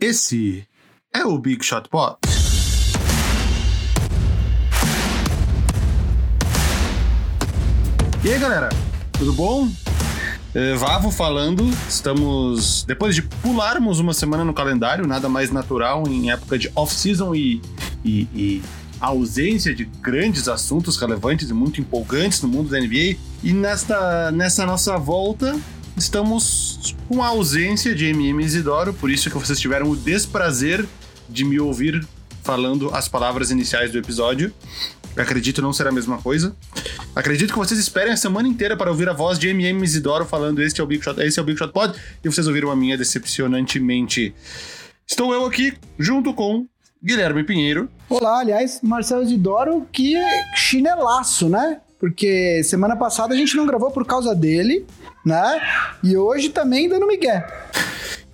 Esse é o Big Shot Pod. E aí, galera? Tudo bom? É, Vavo falando, estamos. Depois de pularmos uma semana no calendário, nada mais natural em época de off-season e, e, e ausência de grandes assuntos relevantes e muito empolgantes no mundo da NBA. E nesta, nessa nossa volta, estamos com a ausência de MM Isidoro, por isso que vocês tiveram o desprazer de me ouvir falando as palavras iniciais do episódio. Acredito não ser a mesma coisa. Acredito que vocês esperem a semana inteira para ouvir a voz de MM Isidoro falando este é o Big Shot, esse é o Big Shot Pod, e vocês ouviram a minha decepcionantemente. Estou eu aqui junto com Guilherme Pinheiro. Olá, aliás, Marcelo Isidoro, que chinelaço, né? Porque semana passada a gente não gravou por causa dele, né? E hoje também dando migué.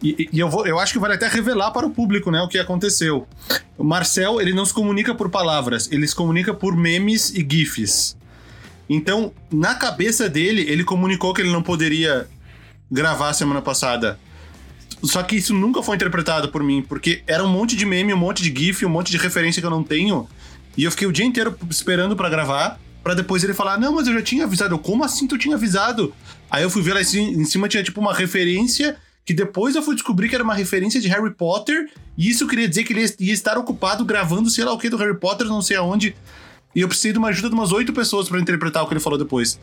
E, e eu, vou, eu acho que vale até revelar para o público, né, o que aconteceu. O Marcel, ele não se comunica por palavras, ele se comunica por memes e gifs. Então, na cabeça dele, ele comunicou que ele não poderia gravar semana passada. Só que isso nunca foi interpretado por mim, porque era um monte de meme, um monte de gif, um monte de referência que eu não tenho. E eu fiquei o dia inteiro esperando para gravar, para depois ele falar: "Não, mas eu já tinha avisado". Eu, como assim tu tinha avisado? Aí eu fui ver lá em cima tinha tipo uma referência que depois eu fui descobrir que era uma referência de Harry Potter, e isso queria dizer que ele ia estar ocupado gravando sei lá o que do Harry Potter, não sei aonde. E eu precisei de uma ajuda de umas oito pessoas para interpretar o que ele falou depois.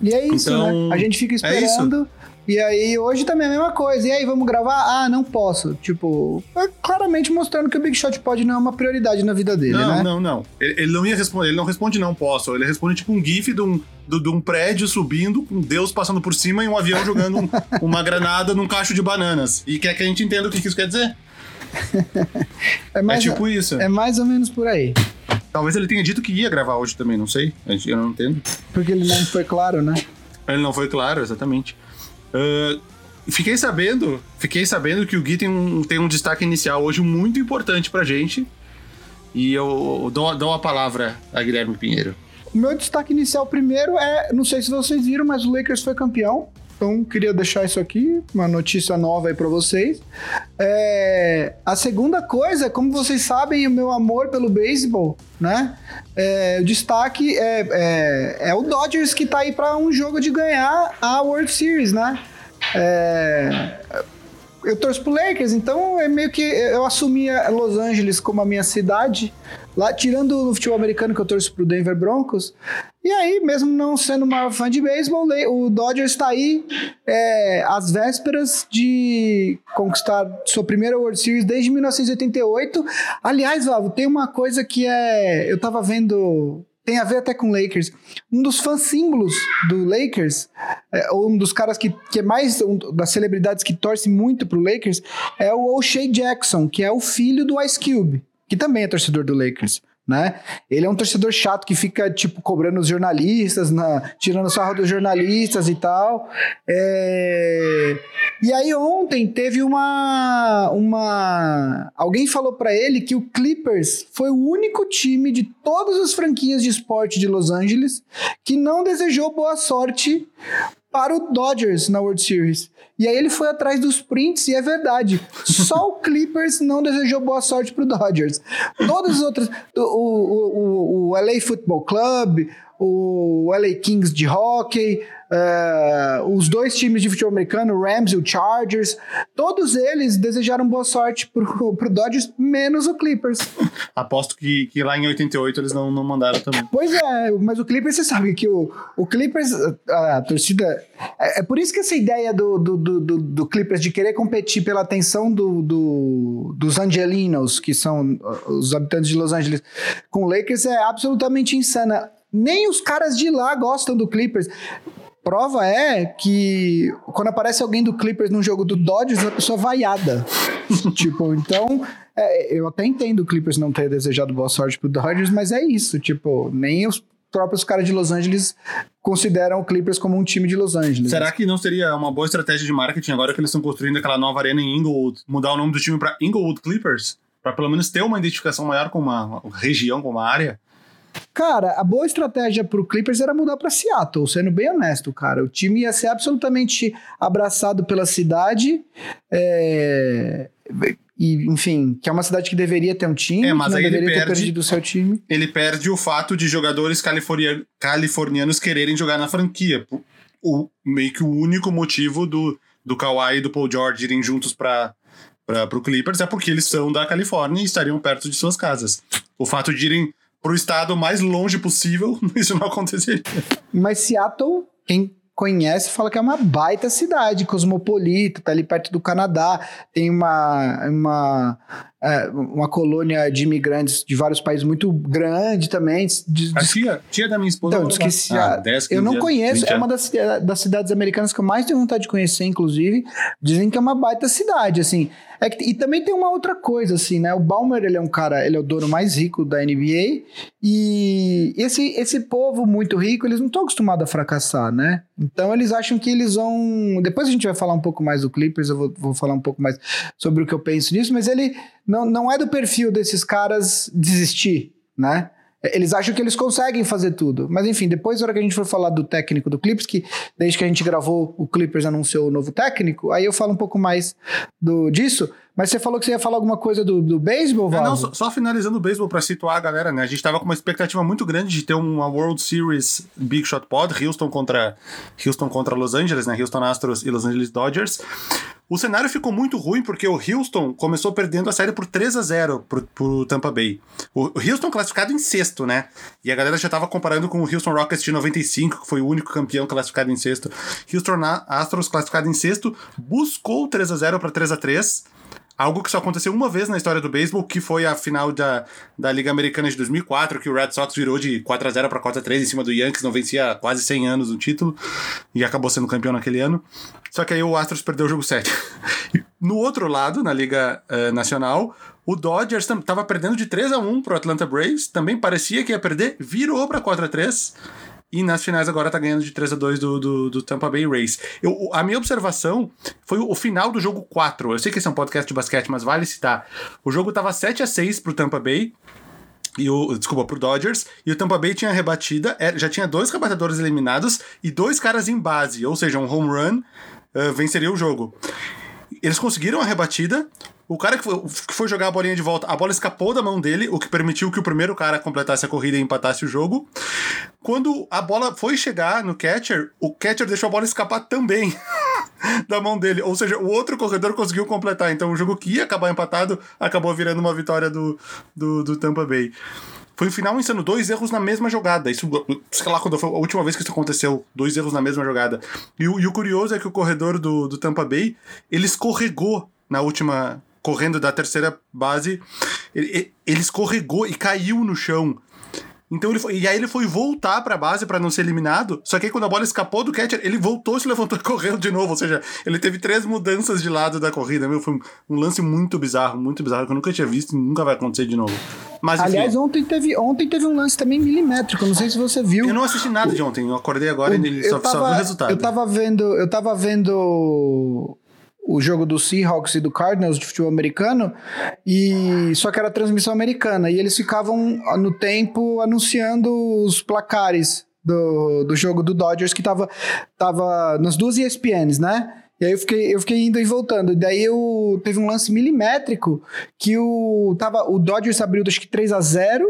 E é isso, Então, né? A gente fica é esperando. E aí, hoje também é a mesma coisa. E aí, vamos gravar? Ah, não posso. Tipo, é claramente mostrando que o Big Shot pode não é uma prioridade na vida dele, não, né? não, não. Ele, ele não ia responder, ele não responde não posso. Ele responde tipo um gif de um, de, de um prédio subindo, com Deus passando por cima e um avião jogando um- uma granada num cacho de bananas. E quer que a gente entenda o que que isso quer dizer? É, mais, é tipo isso. é mais ou menos por aí. Talvez ele tenha dito que ia gravar hoje também, não sei. Eu não entendo. Porque ele não foi claro, né? Ele não foi claro, exatamente. Ah, fiquei sabendo, fiquei sabendo que o Gui tem um, tem um destaque inicial hoje muito importante pra gente. E eu dou, dou a palavra a Guilherme Pinheiro. O meu destaque inicial primeiro é, não sei se vocês viram, mas o Lakers foi campeão. Então, queria deixar isso aqui, uma notícia nova aí pra vocês. É, a segunda coisa, como vocês sabem, o meu amor pelo beisebol, né? É, o destaque é, é, é o Dodgers que tá aí pra um jogo de ganhar a World Series, né? Eu torço pro Lakers, então é meio que eu assumi a Los Angeles como a minha cidade. Lá, tirando o futebol americano que eu torço pro Denver Broncos. E aí, mesmo não sendo maior fã de beisebol, o Dodgers está aí é, às vésperas de conquistar sua primeira World Series desde 1988. Aliás, Vavo, tem uma coisa que é. Eu tava vendo. Tem a ver até com Lakers. Um dos fãs símbolos do Lakers, é, ou um dos caras que, que é mais. Um, das celebridades que torce muito pro Lakers, é o O'Shea Jackson, que é o filho do Ice Cube, que também é torcedor do Lakers. Né? Ele é um torcedor chato que fica, tipo, cobrando os jornalistas, na, tirando sarro dos jornalistas e tal. É... E aí ontem teve uma... uma... Alguém falou pra ele que o Clippers foi o único time de todas as franquias de esporte de Los Angeles que não desejou boa sorte para o Dodgers na World Series. E aí ele foi atrás dos prints e é verdade. Só o Clippers não desejou boa sorte pro Dodgers. Todas as outras, o, o, o, o LA Football Club, o LA Kings de hockey, eh, os dois times de futebol americano, o Rams e o Chargers, todos eles desejaram boa sorte pro, pro Dodgers, menos o Clippers. Aposto que, que lá em 88 eles não, não mandaram também. Pois é, mas o Clippers, você sabe que o, o Clippers, a, a torcida. É, é por isso que essa ideia do, do, do, do- do Clippers de querer competir pela atenção do, do- dos Angelinos, que são uh, os habitantes de Los Angeles, com o Lakers é absolutamente insana. Nem os caras de lá gostam do Clippers. Prova é que quando aparece alguém do Clippers num jogo do Dodgers, a pessoa vaiada. tipo, então, é, eu até entendo o Clippers não ter desejado boa sorte pro Dodgers, mas é isso. Tipo, nem os próprios caras de Los Angeles consideram o Clippers como um time de Los Angeles. Será que não seria uma boa estratégia de marketing agora que eles estão construindo aquela nova arena em Inglewood, mudar o nome do time pra Inglewood Clippers? Pra pelo menos ter uma identificação maior com uma região, com uma área? Cara, a boa estratégia pro Clippers era mudar pra Seattle, sendo bem honesto, cara. O time ia ser absolutamente abraçado pela cidade. é, e, enfim, que é uma cidade que deveria ter um time, É, mas aí ele perde- perdido o seu time. Ele perde o fato de jogadores california- californianos quererem jogar na franquia. O, meio que o único motivo do, do Kawhi e do Paul George irem juntos para o Clippers é porque eles são da Califórnia e estariam perto de suas casas. O fato de irem pro estado mais longe possível, isso não aconteceria. Mas Seattle, quem conhece, fala que é uma baita cidade, cosmopolita, tá ali perto do Canadá, tem uma, uma, é, uma colônia de imigrantes de vários países muito grande também. Diz- A tia, tia da minha esposa. Então, se Ah, a- 10, eu 15 não conheço, 20 é uma das, cida- das cidades americanas que eu mais tenho vontade de conhecer, inclusive. Dizem que é uma baita cidade, assim. É que- e também tem uma outra coisa, assim, né? O Balmer, ele é um cara, ele é o dono mais rico da NBA. E esse, esse povo muito rico, eles não estão acostumados a fracassar, né? Então eles acham que eles vão. Depois a gente vai falar um pouco mais do Clippers, eu vou, vou falar um pouco mais sobre o que eu penso nisso, mas ele não, não é do perfil desses caras desistir, né? Eles acham que eles conseguem fazer tudo. Mas enfim, depois, na hora que a gente for falar do técnico do Clippers, que desde que a gente gravou, o Clippers anunciou o novo técnico, aí eu falo um pouco mais do, disso. Mas você falou que você ia falar alguma coisa do, do beisebol, É, Val? não, só, só finalizando o beisebol pra situar a galera, né? A gente tava com uma expectativa muito grande de ter uma World Series Big Shot Pod, Houston contra Houston contra Los Angeles, né? Houston Astros e Los Angeles Dodgers. O cenário ficou muito ruim porque o Houston começou perdendo a série por 3 a 0 pro, pro Tampa Bay. O Houston classificado em sexto, né? E a galera já tava comparando com o Houston Rockets de 95, que foi o único campeão classificado em sexto. Houston Astros classificado em sexto, buscou 3 a 0 para 3 a 3 Algo que só aconteceu uma vez na história do beisebol, que foi a final da, da Liga Americana de 2004, que o Red Sox virou de 4 a 0 para 4 a 3 em cima do Yankees, não vencia há quase 100 anos o título, e acabou sendo campeão naquele ano. Só que aí o Astros perdeu o jogo 7. No outro lado, na Liga eh, Nacional, o Dodgers estava perdendo de 3 a 1 pro Atlanta Braves, também parecia que ia perder, virou para 4 a 3 e nas finais agora tá ganhando de 3 a 2 do, do, do Tampa Bay Rays. Eu, a minha observação foi o, o final do jogo 4. Eu sei que esse é um podcast de basquete, mas vale citar. O jogo tava 7 a 6 pro Tampa Bay. E o, desculpa, pro Dodgers, e o Tampa Bay tinha rebatida, é, já tinha dois rebatedores eliminados e dois caras em base, ou seja, um home run eh, venceria o jogo. Eles conseguiram a rebatida. O cara que foi, que foi jogar a bolinha de volta, a bola escapou da mão dele, o que permitiu que o primeiro cara completasse a corrida e empatasse o jogo. Quando a bola foi chegar no catcher, o catcher deixou a bola escapar também da mão dele. Ou seja, o outro corredor conseguiu completar. Então o jogo que ia acabar empatado acabou virando uma vitória do, do, do Tampa Bay. Foi um final insano, dois erros na mesma jogada. Isso, sei lá quando foi a última vez que isso aconteceu, dois erros na mesma jogada. E, o- e o curioso é que o corredor do, do Tampa Bay, ele escorregou na última, correndo da terceira base, ele, ele- escorregou e caiu no chão. Então ele foi, e aí ele foi voltar pra base pra não ser eliminado. Só que aí quando a bola escapou do catcher, ele voltou, se levantou e correu de novo. Ou seja, ele teve três mudanças de lado da corrida. Meu, foi um, um lance muito bizarro, muito bizarro, que eu nunca tinha visto e nunca vai acontecer de novo. Mas enfim, Aliás, ontem teve, ontem teve um lance também milimétrico, não sei se você viu. eu não assisti nada de ontem. Eu acordei agora e ele só, só vi o resultado. Eu tava vendo, eu tava vendo o jogo do Seahawks e do Cardinals de futebol americano e só que era transmissão americana e eles ficavam no tempo anunciando os placares do, do jogo do Dodgers que tava, tava nas duas ESPNs, né? E aí eu fiquei, eu fiquei indo e voltando. E daí eu teve um lance milimétrico que o, tava, o Dodgers abriu acho que 3 a 0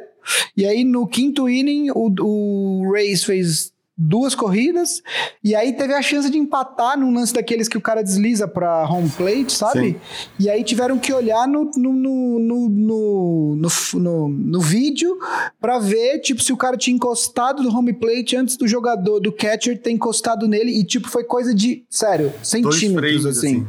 e aí no quinto inning o, o Rays fez duas corridas e aí teve a chance de empatar num lance daqueles que o cara desliza pra home plate, sabe? Sim. E aí tiveram que olhar no, no, no, no, no, no, no- vídeo pra ver, tipo, se o cara tinha encostado no home plate antes do jogador, do catcher ter encostado nele e, tipo, foi coisa de, sério, centímetros, frames, assim.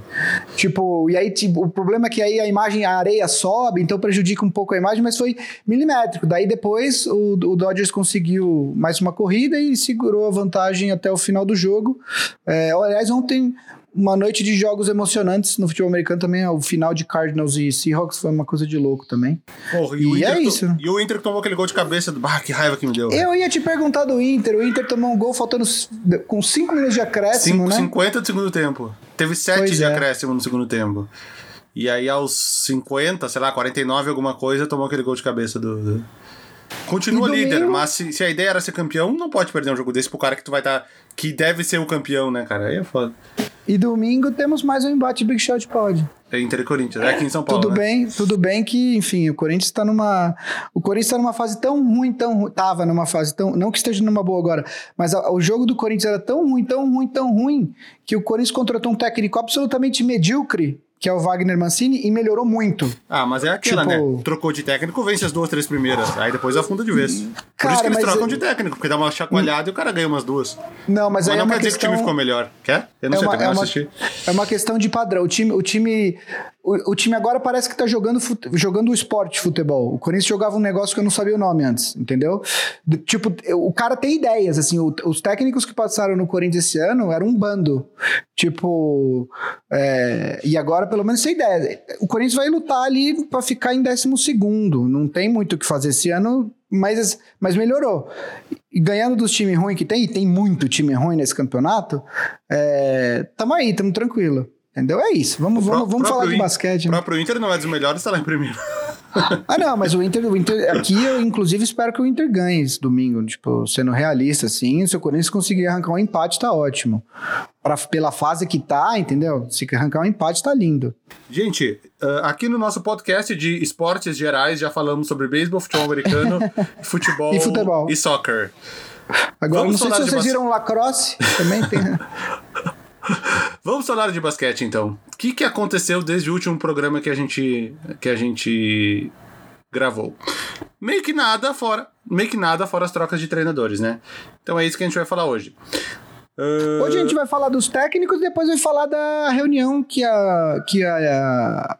Tipo, e aí, tipo, o problema é que aí a imagem, a areia sobe, então prejudica um pouco a imagem, mas foi milimétrico. Daí depois o, o Dodgers conseguiu mais uma corrida e segurou a vantagem até o final do jogo. É, aliás, ontem, uma noite de jogos emocionantes no futebol americano também, o final de Cardinals e Seahawks foi uma coisa de louco também. Porra, E o Inter é isso, né? E o Inter tomou aquele gol de cabeça. Do... Ah, que raiva que me deu. Eu ia te perguntar do Inter, o Inter tomou um gol faltando com 5 minutos de acréscimo, Cinco- né? 50 do segundo tempo. Teve 7 Pois de é. acréscimo no segundo tempo. E aí, aos 50, sei lá, 49, alguma coisa, tomou aquele gol de cabeça do. do- Continua líder, mas se, se a ideia era ser campeão, não pode perder um jogo desse pro cara que tu vai estar. que deve ser o campeão, né, cara? Aí é foda. E domingo temos mais um embate Big Shot Pod. É Inter e Corinthians. É aqui em São Paulo. Tudo né? bem, tudo bem que, enfim, o Corinthians está numa. O Corinthians está numa fase tão ruim, tão ruim. Tava numa fase tão. Não que esteja numa boa agora, mas a- o jogo do Corinthians era tão ruim, tão ruim, tão ruim, que o Corinthians contratou um técnico absolutamente medíocre, que é o Wagner Mancini, e melhorou muito. Ah, mas é aquela, Tipo- né? Trocou de técnico, vence as duas, três primeiras. Aí depois afunda de vez. Por Cara, isso que eles trocam é- de técnico, porque dá uma chacoalhada e o cara ganha umas duas. Não, mas, Mas, aí não é uma quer dizer que o time questão. ficou melhor. Quer? Eu não É sei, uma, também é, não uma, assisti. é uma questão de padrão. O time, o time, o, time agora parece que tá jogando, fute- jogando o esporte futebol. O Corinthians jogava um negócio que eu não sabia o nome antes, entendeu? Tipo, o cara tem ideias, assim, o- os técnicos que passaram no Corinthians esse ano eram um bando. Tipo, é, e agora pelo menos tem ideia. O Corinthians vai lutar ali pra ficar em décimo segundo. Não tem muito o que fazer esse ano, mas, mas melhorou. E ganhando dos times ruins que tem, e tem muito time ruim nesse campeonato, é, tamo aí, tamo tranquilo. Entendeu? É isso. Vamos, O vamos, vamos falar de basquete. O né? próprio Inter não é dos melhores, tá lá em primeiro. Ah, não, mas o Inter, o Inter. Aqui eu, inclusive, espero que o Inter ganhe esse domingo. Tipo, sendo realista, assim. Se o Corinthians conseguir arrancar um empate, tá ótimo. Pra, pela fase que tá, entendeu? Se arrancar um empate, tá lindo. Gente, ah, aqui no nosso podcast de esportes gerais já falamos sobre beisebol, futebol americano, futebol, E futebol. e soccer. Agora, Vamos não sei se vocês bas- viram lacrosse. Também tem. Vamos falar de basquete então. O que, que aconteceu desde o último programa que a gente que a gente gravou? Meio que nada fora, meio que nada fora as trocas de treinadores, né? Então é isso que a gente vai falar hoje. Ah, Hoje a gente vai falar dos técnicos e depois vai falar da reunião que a, que a, a,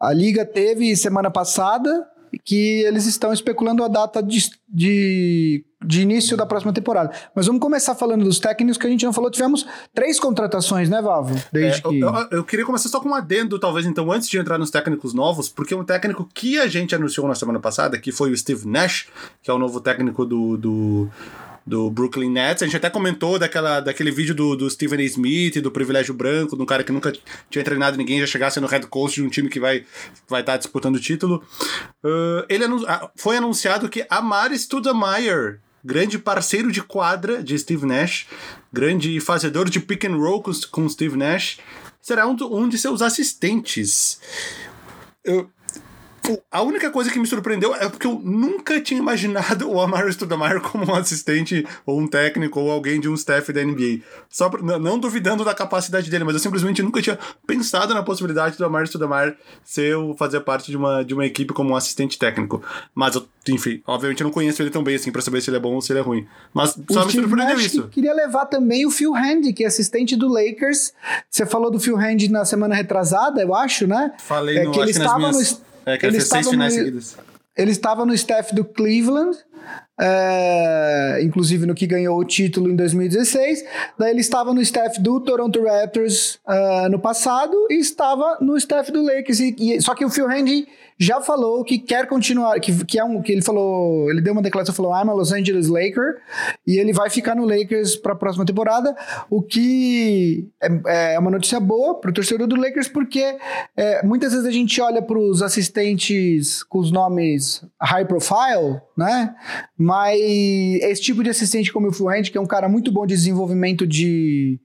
a Liga teve semana passada, que eles estão especulando a data de, de, de início da próxima temporada. Mas vamos começar falando dos técnicos que a gente não falou. Tivemos três contratações, né, Vavo? Desde É, que... eu, eu- eu queria começar só com um adendo, talvez, então, antes de entrar nos técnicos novos, porque um técnico que a gente anunciou na semana passada, que foi o Steve Nash, que é o novo técnico do, do, do Brooklyn Nets. A gente até comentou daquela, daquele vídeo do, do Stephen A. Smith, do privilégio branco, de um cara que nunca tinha treinado ninguém, já chegasse no head coach de um time que vai vai estar disputando o título. Ah, ele anu- ah, foi anunciado que Amari Stoudemire grande parceiro de quadra de Steve Nash, grande fazedor de pick and roll com, com Steve Nash, será um, do- um de seus assistentes. Eu- a única coisa que me surpreendeu é porque eu nunca tinha imaginado o Amari Stoudemire como um assistente ou um técnico ou alguém de um staff da NBA. Só pra- não, duvidando da capacidade dele, mas eu simplesmente nunca tinha pensado na possibilidade do Amari Stoudemire ser fazer parte de uma, de uma equipe como um assistente técnico. Mas, eu, enfim, obviamente eu não conheço ele tão bem assim pra saber se ele é bom ou se ele é ruim. Mas só O me surpreendeu isso. que queria levar também o Phil Handy, que é assistente do Lakers. Você falou do Phil Handy na semana retrasada, eu acho, né? Falei É no, que ele estava minhas... no- É, que ele ele fez seis estava finais no- seguidas. Ele estava no staff do Cleveland, é, inclusive no que ganhou o título em 2016. Daí ele estava no staff do Toronto Raptors ah, no passado e estava no staff do Lakers. E, e- só que o Phil Handy já falou que quer continuar, que, que é um que ele falou, ele deu uma declaração falou I'm a Los Angeles Laker e ele vai ficar no Lakers para a próxima temporada, o que é, é uma notícia boa para o torcedor do Lakers porque é, muitas vezes a gente olha para os assistentes com os nomes high profile, né? Mas esse tipo de assistente como o Hand, que é um cara muito bom de desenvolvimento de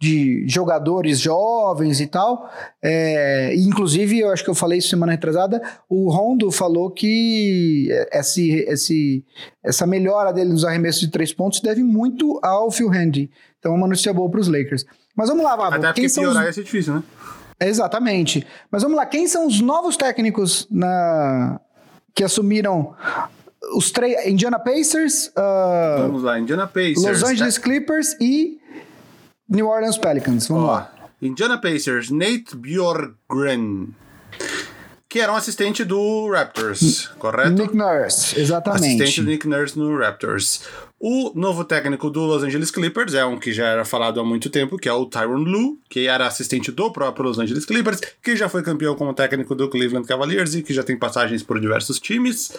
de jogadores jovens e tal. É, inclusive, eu acho que eu falei isso semana retrasada, o Rondo falou que esse, esse, essa melhora dele nos arremessos de três pontos deve muito ao Phil Handy. Então é uma notícia boa para os Lakers. Mas vamos lá, Vavo. Até porque Quem são piorar os... ia ser difícil, né? Exatamente. Mas vamos lá, quem são os novos técnicos na... que assumiram os três... Indiana Pacers, uh, Vamos lá, Indiana Pacers. Los Angeles Clippers e New Orleans Pelicans. Vamos Ó, lá. Indiana Pacers, Nate Bjorkgren, que era um assistente do Raptors, correto? Nick Nurse, exatamente. Assistente do Nick Nurse no Raptors. O novo técnico do Los Angeles Clippers é um que já era falado há muito tempo, que é o Tyron Lue, que era assistente do próprio Los Angeles Clippers, que já foi campeão como técnico do Cleveland Cavaliers e que já tem passagens por diversos times.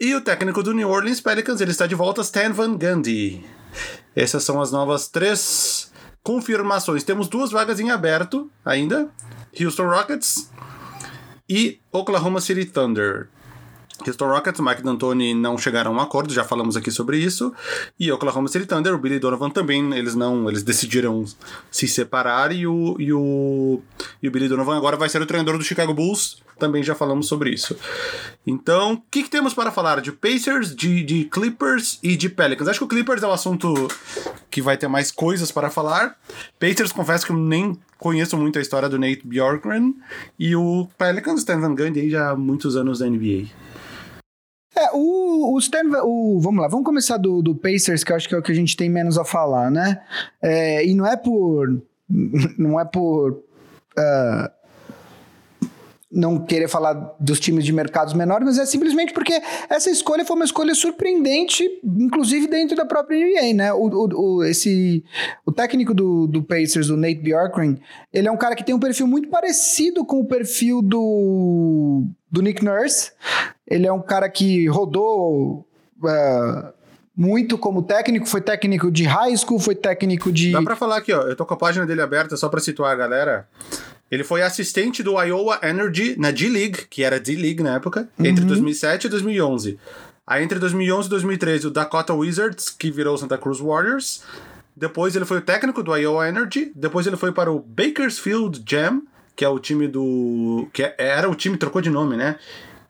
E o técnico do New Orleans Pelicans, ele está de volta, Stan Van Gundy. Essas são as novas três confirmações. Temos duas vagas em aberto ainda: Houston Rockets e Oklahoma City Thunder. Houston Rockets, Mike D'Antoni não chegaram a um acordo, já falamos aqui sobre isso. E Oklahoma City Thunder, o Billy Donovan também, eles não, eles decidiram se separar e o, e o, e o Billy Donovan agora vai ser o treinador do Chicago Bulls, também já falamos sobre isso. Então, o que, que, temos para falar de Pacers, de, de Clippers e de Pelicans? Acho que o Clippers é o assunto que vai ter mais coisas para falar. Pacers, confesso que eu nem conheço muito a história do Nate Bjorkgren e o Pelicans, Stan Van Gundy aí já há muitos anos da NBA. É, o, o, Stan, o Vamos lá, vamos começar do, do Pacers, que eu acho que é o que a gente tem menos a falar, né? É, e não é por. Não é por. Uh, não querer falar dos times de mercados menores, mas é simplesmente porque essa escolha foi uma escolha surpreendente, inclusive dentro da própria NBA, né? O, o, o esse, o técnico do, do Pacers, o Nate Bjorkgren, ele é um cara que tem um perfil muito parecido com o perfil do, do Nick Nurse. Ele é um cara que rodou... Uh, muito como técnico, foi técnico de high school, foi técnico de. Dá pra falar aqui, ó. Eu tô com a página dele aberta só pra situar a galera. Ele foi assistente do Iowa Energy na D-League, que era D-League na época, uhum. entre 2007 e 2011. Aí entre 2011 e 2013, o Dakota Wizards, que virou o Santa Cruz Warriors. Depois ele foi o técnico do Iowa Energy. Depois ele foi para o Bakersfield Jam, que é o time do. que é, era o time, trocou de nome, né?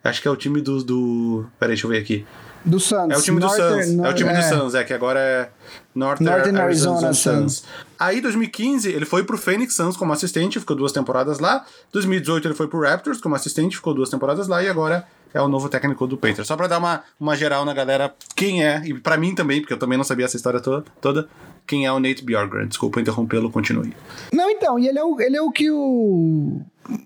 Acho que é o time do. do... Peraí, deixa eu ver aqui. Do Suns. É o time Northern, do Suns. No... É o time é. do Suns, é, que agora é Northern, Northern Arizona, Arizona Suns. Suns. Aí, em 2015, ele foi pro Phoenix Suns como assistente, ficou duas temporadas lá. 2018, ele foi pro Raptors como assistente, ficou duas temporadas lá. E agora é o novo técnico do Panthers. Só pra dar uma, uma geral na galera, quem é, e pra mim também, porque eu também não sabia essa história toda, toda quem é o Nate Bjorkgren. Desculpa interrompê-lo, continue. Não, então, e ele é o, ele é o que o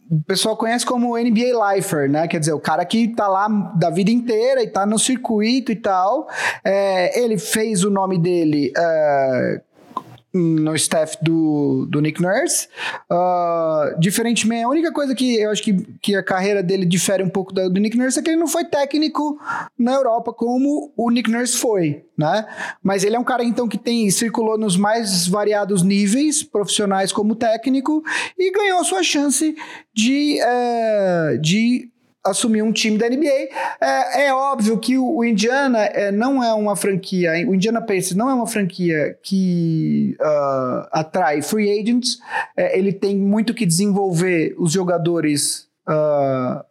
o pessoal conhece como NBA Lifer, né? Quer dizer, o cara que tá lá da vida inteira e tá no circuito e tal. É, ele fez o nome dele é, no staff do, do Nick Nurse. Uh, diferentemente, a única coisa que eu acho que, que a carreira dele difere um pouco do, do Nick Nurse é que ele não foi técnico na Europa como o Nick Nurse foi, né? Mas ele é um cara, então, que tem circulou nos mais variados níveis profissionais como técnico e ganhou sua chance de, uh, de assumir um time da NBA. É, é óbvio que o, Indiana é, não é uma franquia, o Indiana Pacers não é uma franquia que uh, atrai free agents. É, ele tem muito que desenvolver os jogadores uh,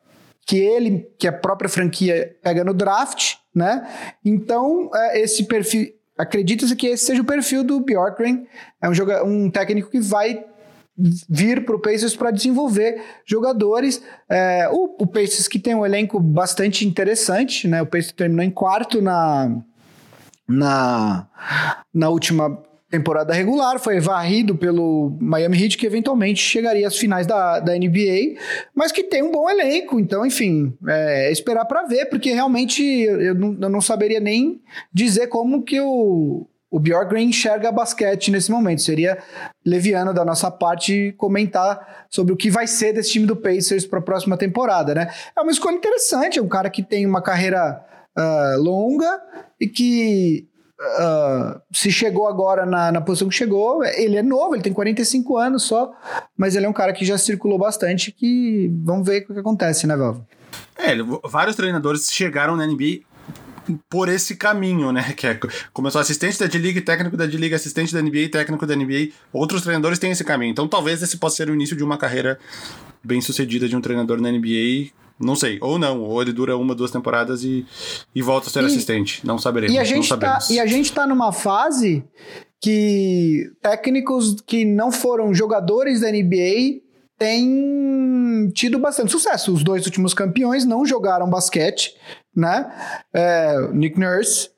que ele, que a própria franquia pega no draft, né? Então, é, esse perfil. Acredita-se que esse seja o perfil do Bjorkgren. É um, joga um técnico que vai vir para o Pacers para desenvolver jogadores. É, o, o Pacers que tem um elenco bastante interessante, né? O Pacers terminou em quarto na, na, na última temporada regular, foi varrido pelo Miami Heat, que eventualmente chegaria às finais da, da NBA, mas que tem um bom elenco, então, enfim, é, esperar para ver, porque realmente eu não, eu não saberia nem dizer como que o, o Bjorkgren enxerga basquete nesse momento. Seria leviano da nossa parte comentar sobre o que vai ser desse time do Pacers para a próxima temporada, né? É uma escolha interessante, é um cara que tem uma carreira uh, longa e que uh, se chegou agora na, na posição que chegou, ele é novo, ele tem 45 anos só, mas ele é um cara que já circulou bastante que vamos ver o que acontece, né, Valvo? É, vários treinadores chegaram na NBA por esse caminho, né? Que é, começou assistente da D-League, técnico da D-League, assistente da NBA, técnico da NBA. Outros treinadores têm esse caminho. Então talvez esse possa ser o início de uma carreira bem sucedida de um treinador na NBA. Não sei, ou não, ou ele dura uma, duas temporadas e, e volta a ser e, assistente. Não saberemos. E a, gente tá, e a gente tá numa fase que técnicos que não foram jogadores da NBA têm tido bastante sucesso. Os dois últimos campeões não jogaram basquete, né? É, Nick Nurse,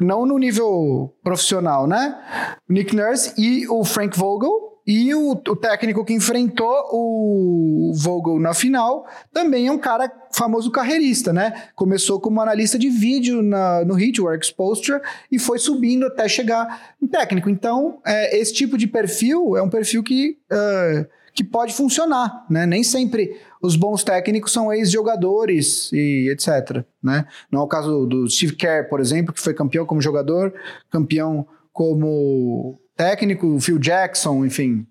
não no nível profissional, né? Nick Nurse e o Frank Vogel. E o, o, técnico que enfrentou o Vogel na final também é um cara famoso carreirista, né? Começou como analista de vídeo na, no Hitworks Posture e foi subindo até chegar em técnico. Então, é, esse tipo de perfil é um perfil que uh, que pode funcionar, né? Nem sempre os bons técnicos são ex-jogadores e etc, né? Não é o caso do Steve Kerr, por exemplo, que foi campeão como jogador, campeão como técnico, Phil Jackson, enfim,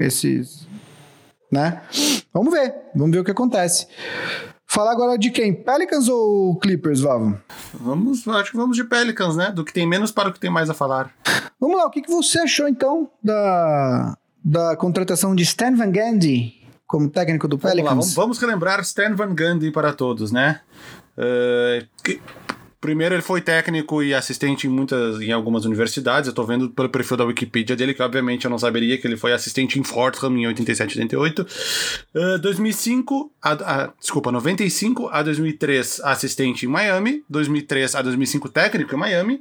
esses, né? Vamos ver, vamos ver o que acontece. Falar agora de quem? Pelicans ou Clippers, Vavo? Vamos, acho que vamos de Pelicans, né? Do que tem menos para o que tem mais a falar. Vamos lá, o que, que você achou então da, da contratação de Stan Van Gundy como técnico do Pelicans? Vamos, lá, vamos, relembrar Stan Van Gundy para todos, né? Uh, que, Primeiro, ele foi técnico e assistente em muitas, em algumas universidades. Eu tô vendo pelo perfil da Wikipedia dele, que obviamente eu não saberia que ele foi assistente em Fordham em 87, 88. Uh, 2005, a, a, desculpa, 95 a 2003, assistente em Miami. 2003 a 2005, técnico em Miami.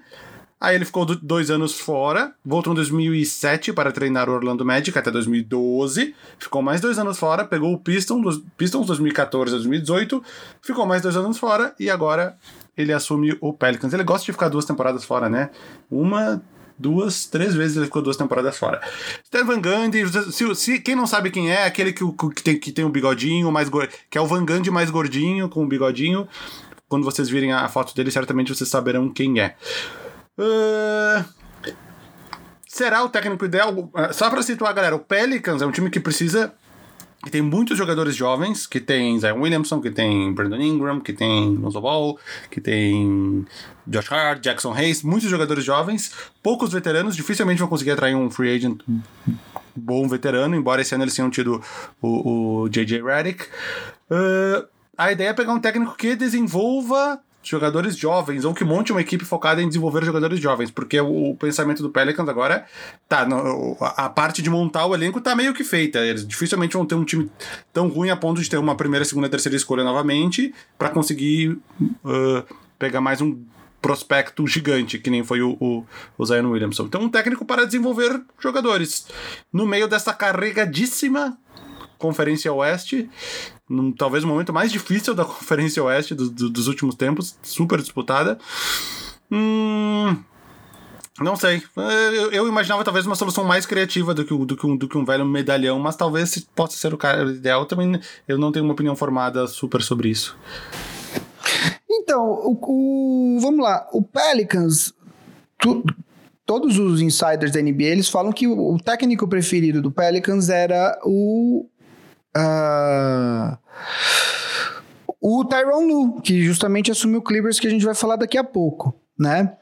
Aí ele ficou dois anos fora, voltou em 2007 para treinar o Orlando Magic até 2012, ficou mais dois anos fora, pegou o Pistons, Pistons 2014 a 2018, ficou mais dois anos fora e agora ele assume o Pelicans. Ele gosta de ficar duas temporadas fora, né? Uma, duas, três vezes ele ficou duas temporadas fora. Steve Van Gundy, se, se, quem não sabe quem é, aquele que, que, tem, que tem um bigodinho mais que é o Van Gundy mais gordinho, com o um bigodinho. Quando vocês virem a foto dele, certamente vocês saberão quem é. Uh, será o técnico ideal? Uh, só para situar, galera, o Pelicans é um time que precisa que tem muitos jogadores jovens, que tem Zion Williamson, que tem Brandon Ingram, que tem Lonzo Ball, que tem Josh Hart, Jackson Hayes, muitos jogadores jovens, poucos veteranos, dificilmente vão conseguir atrair um free agent bom veterano, embora esse ano eles tenham tido o, o J.J. Redick. Uh, a ideia é pegar um técnico que desenvolva jogadores jovens, ou que monte uma equipe focada em desenvolver jogadores jovens, porque o, pensamento do Pelicans agora tá, no, a, a, parte de montar o elenco tá meio que feita. Eles dificilmente vão ter um time tão ruim a ponto de ter uma primeira, segunda, terceira escolha novamente para conseguir uh, pegar mais um prospecto gigante, que nem foi o, o, o Zion Williamson. Então, um técnico para desenvolver jogadores. No meio dessa carregadíssima Conferência Oeste, num, talvez o momento mais difícil da Conferência Oeste do, do, dos últimos tempos, super disputada. Hum, não sei. Eu, eu, imaginava talvez uma solução mais criativa do que, do, que um, do que um velho medalhão, mas talvez possa ser o cara ideal. Também eu não tenho uma opinião formada super sobre isso. Então, o, o vamos lá. O Pelicans. Tu, todos os insiders da NBA eles falam que o, o técnico preferido do Pelicans era o Uh, o Tyron Lu, que justamente assumiu o Clippers, que a gente vai falar daqui a pouco, né?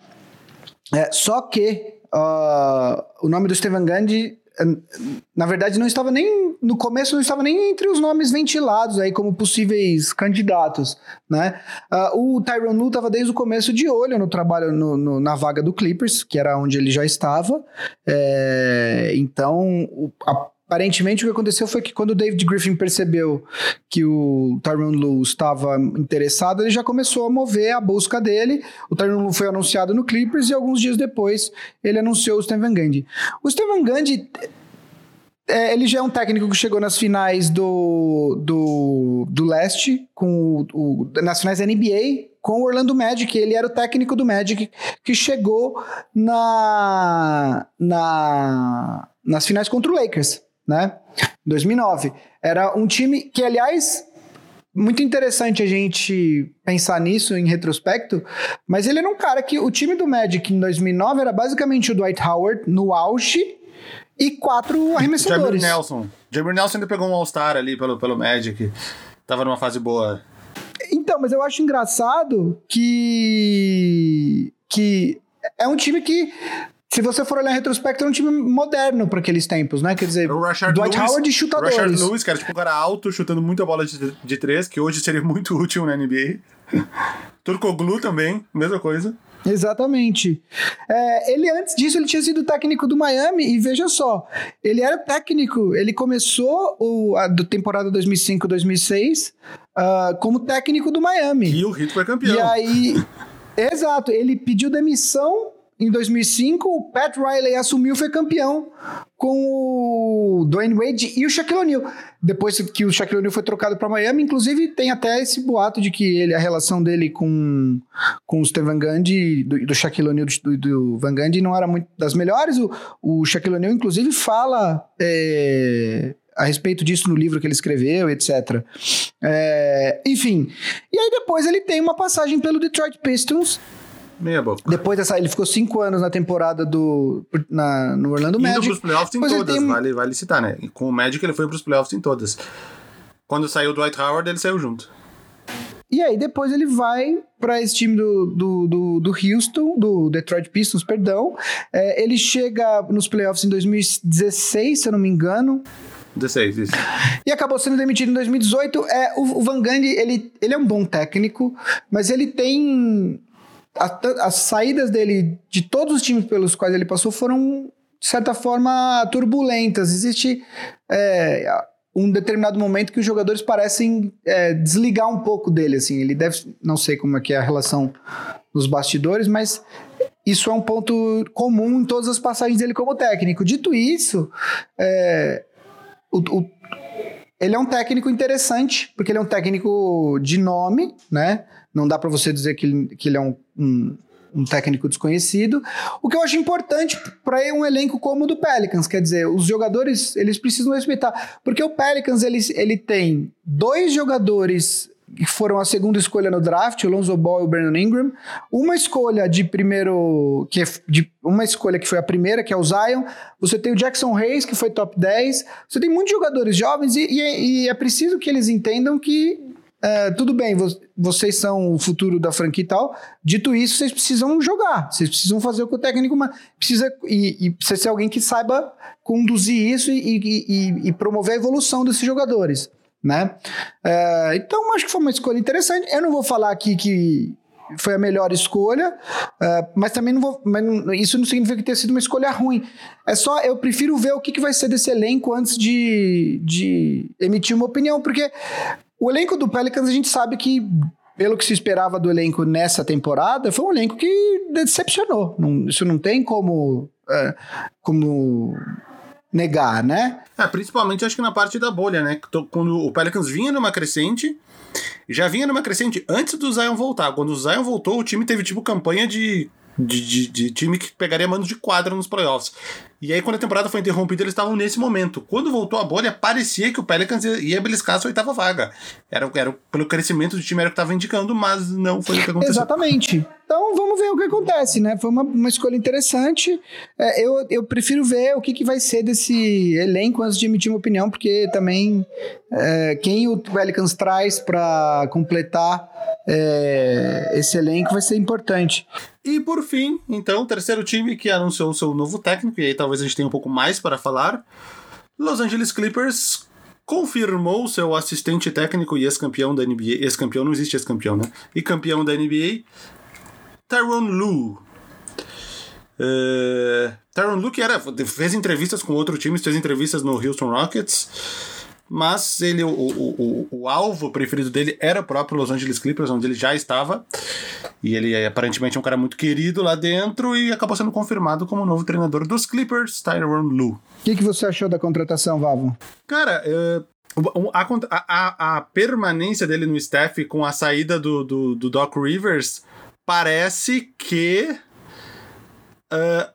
É, só que uh, o nome do Steven Gandhi, na verdade, não estava nem no começo, não estava nem entre os nomes ventilados aí como possíveis candidatos, né? Uh, o Tyron Lu estava desde o começo de olho no trabalho no, no, na vaga do Clippers, que era onde ele já estava. É, então, a Aparentemente, o que aconteceu foi que quando o David Griffin percebeu que o Tyron Lue estava interessado, ele já começou a mover a busca dele. O Tyron Lue foi anunciado no Clippers e alguns dias depois ele anunciou o Steven Gandhi. O Steven Gandhi é, ele já é um técnico que chegou nas finais do, do, do leste, com o, o, nas finais da NBA, com o Orlando Magic. Ele era o técnico do Magic que chegou na, na, nas finais contra o Lakers né? 2009. Era um time que, aliás, muito interessante a gente pensar nisso em retrospecto, mas ele era um cara que o time do Magic em 2009 era basicamente o Dwight Howard no auge e quatro arremessadores. Jamir Nelson. Jamir Nelson ainda pegou um All-Star ali pelo, pelo Magic. Tava numa fase boa. Então, mas eu acho engraçado que que é um time que se você for olhar em retrospecto, é um time moderno para aqueles tempos, né? Quer dizer, o Rashard Dwight Lewis, Howard e chutadores. Rashard Lewis, que era tipo um cara alto, chutando muita bola de, de três, que hoje seria muito útil na NBA. Turcoglu também, mesma coisa. Exatamente. É, ele, antes disso, ele tinha sido técnico do Miami e veja só, ele era técnico, ele começou o, a do temporada 2005-2006 uh, ah, como técnico do Miami. E o Heat foi campeão. E aí, exato, ele pediu demissão em 2005, o Pat Riley assumiu, foi campeão com o Dwayne Wade e o Shaquille O'Neal. Depois que o Shaquille O'Neal foi trocado para Miami, inclusive tem até esse boato de que ele, a relação dele com, com o Steven Gundy, do, do Shaquille O'Neal do, do Van Gundy não era muito das melhores. O, o Shaquille O'Neal, inclusive, fala... É, a respeito disso no livro que ele escreveu, etc. É, enfim. E aí depois ele tem uma passagem pelo Detroit Pistons, Meia boca. Depois dessa, ele ficou cinco anos na temporada do na, no Orlando Indo Magic. pros playoffs em todas, tem... vale, vale citar, né? Com o Magic ele foi pros playoffs em todas. Quando saiu o Dwight Howard, ele saiu junto. E aí depois ele vai para esse time do, do, do, do, Houston, do Detroit Pistons, perdão. É, ele chega nos playoffs em 2016, se eu não me engano. 16, isso. E acabou sendo demitido em 2018. É, o, o Van Gundy, ele, ele é um bom técnico, mas ele tem... As saídas dele, de todos os times pelos quais ele passou, foram, de certa forma, turbulentas. Existe... É, um determinado momento que os jogadores parecem é, desligar um pouco dele, assim. Ele deve, não sei como é que é a relação nos bastidores, mas isso é um ponto comum em todas as passagens dele como técnico. Dito isso, é, o, o, ele é um técnico interessante, porque ele é um técnico de nome, né? Não dá para você dizer que ele, que ele é um, um um técnico desconhecido. O que eu acho importante para um elenco como o do Pelicans, quer dizer, os jogadores eles precisam respeitar, porque o Pelicans ele, ele tem dois jogadores que foram a segunda escolha no draft, o Lonzo Ball e o Brandon Ingram, uma escolha de primeiro, que é de, uma escolha que foi a primeira, que é o Zion, você tem o Jackson Hayes, que foi top 10, você tem muitos jogadores jovens e, e, e é preciso que eles entendam que é, tudo bem, vocês são o futuro da franquia e tal. Dito isso, vocês precisam jogar. Vocês precisam fazer o que o técnico precisa. E, e precisa ser alguém que saiba conduzir isso e, e, e promover a evolução desses jogadores. Né? É, então, acho que foi uma escolha interessante. Eu não vou falar aqui que foi a melhor escolha, uh, mas também não vou. Não, isso não significa que tenha sido uma escolha ruim. É só, eu prefiro ver o que, que vai ser desse elenco antes de, de emitir uma opinião, porque o elenco do Pelicans, a gente sabe que, pelo que se esperava do elenco nessa temporada, foi um elenco que decepcionou. Não, isso não tem como, é, como negar, né? É, principalmente acho que na parte da bolha, né? Quando o Pelicans vinha numa crescente, já vinha numa crescente antes do Zion voltar. Quando o Zion voltou, o time teve tipo campanha de de, de, de, time que pegaria mando de quadra nos playoffs. E aí, quando a temporada foi interrompida, eles estavam nesse momento. Quando voltou a bolha, parecia que o Pelicans ia beliscar a sua oitava vaga. Era, era pelo crescimento do time, era o que estava indicando, mas não foi o que aconteceu. Exatamente. Então vamos ver o que acontece, né? Foi uma, uma escolha interessante. É, eu, eu prefiro ver o que, que vai ser desse elenco antes de emitir uma opinião, porque também é, quem o Pelicans traz para completar é, esse elenco vai ser importante. E por fim, então, o terceiro time que anunciou o seu novo técnico, e aí talvez a gente tenha um pouco mais para falar. Los Angeles Clippers confirmou seu assistente técnico e ex-campeão da NBA. Ex-campeão não existe ex-campeão, né? E campeão da NBA, Tyron Lue. Uh, Tyron Lue que era, fez entrevistas com outros times, fez entrevistas no Houston Rockets mas ele, o, o, o, o, alvo preferido dele era o próprio Los Angeles Clippers, onde ele já estava. E ele é, aparentemente é um cara muito querido lá dentro e acabou sendo confirmado como novo treinador dos Clippers, Tyron Lue. O que, que você achou da contratação, Vavo? Cara, uh, a, a, a, permanência dele no staff com a saída do, do, do Doc Rivers parece que. Uh,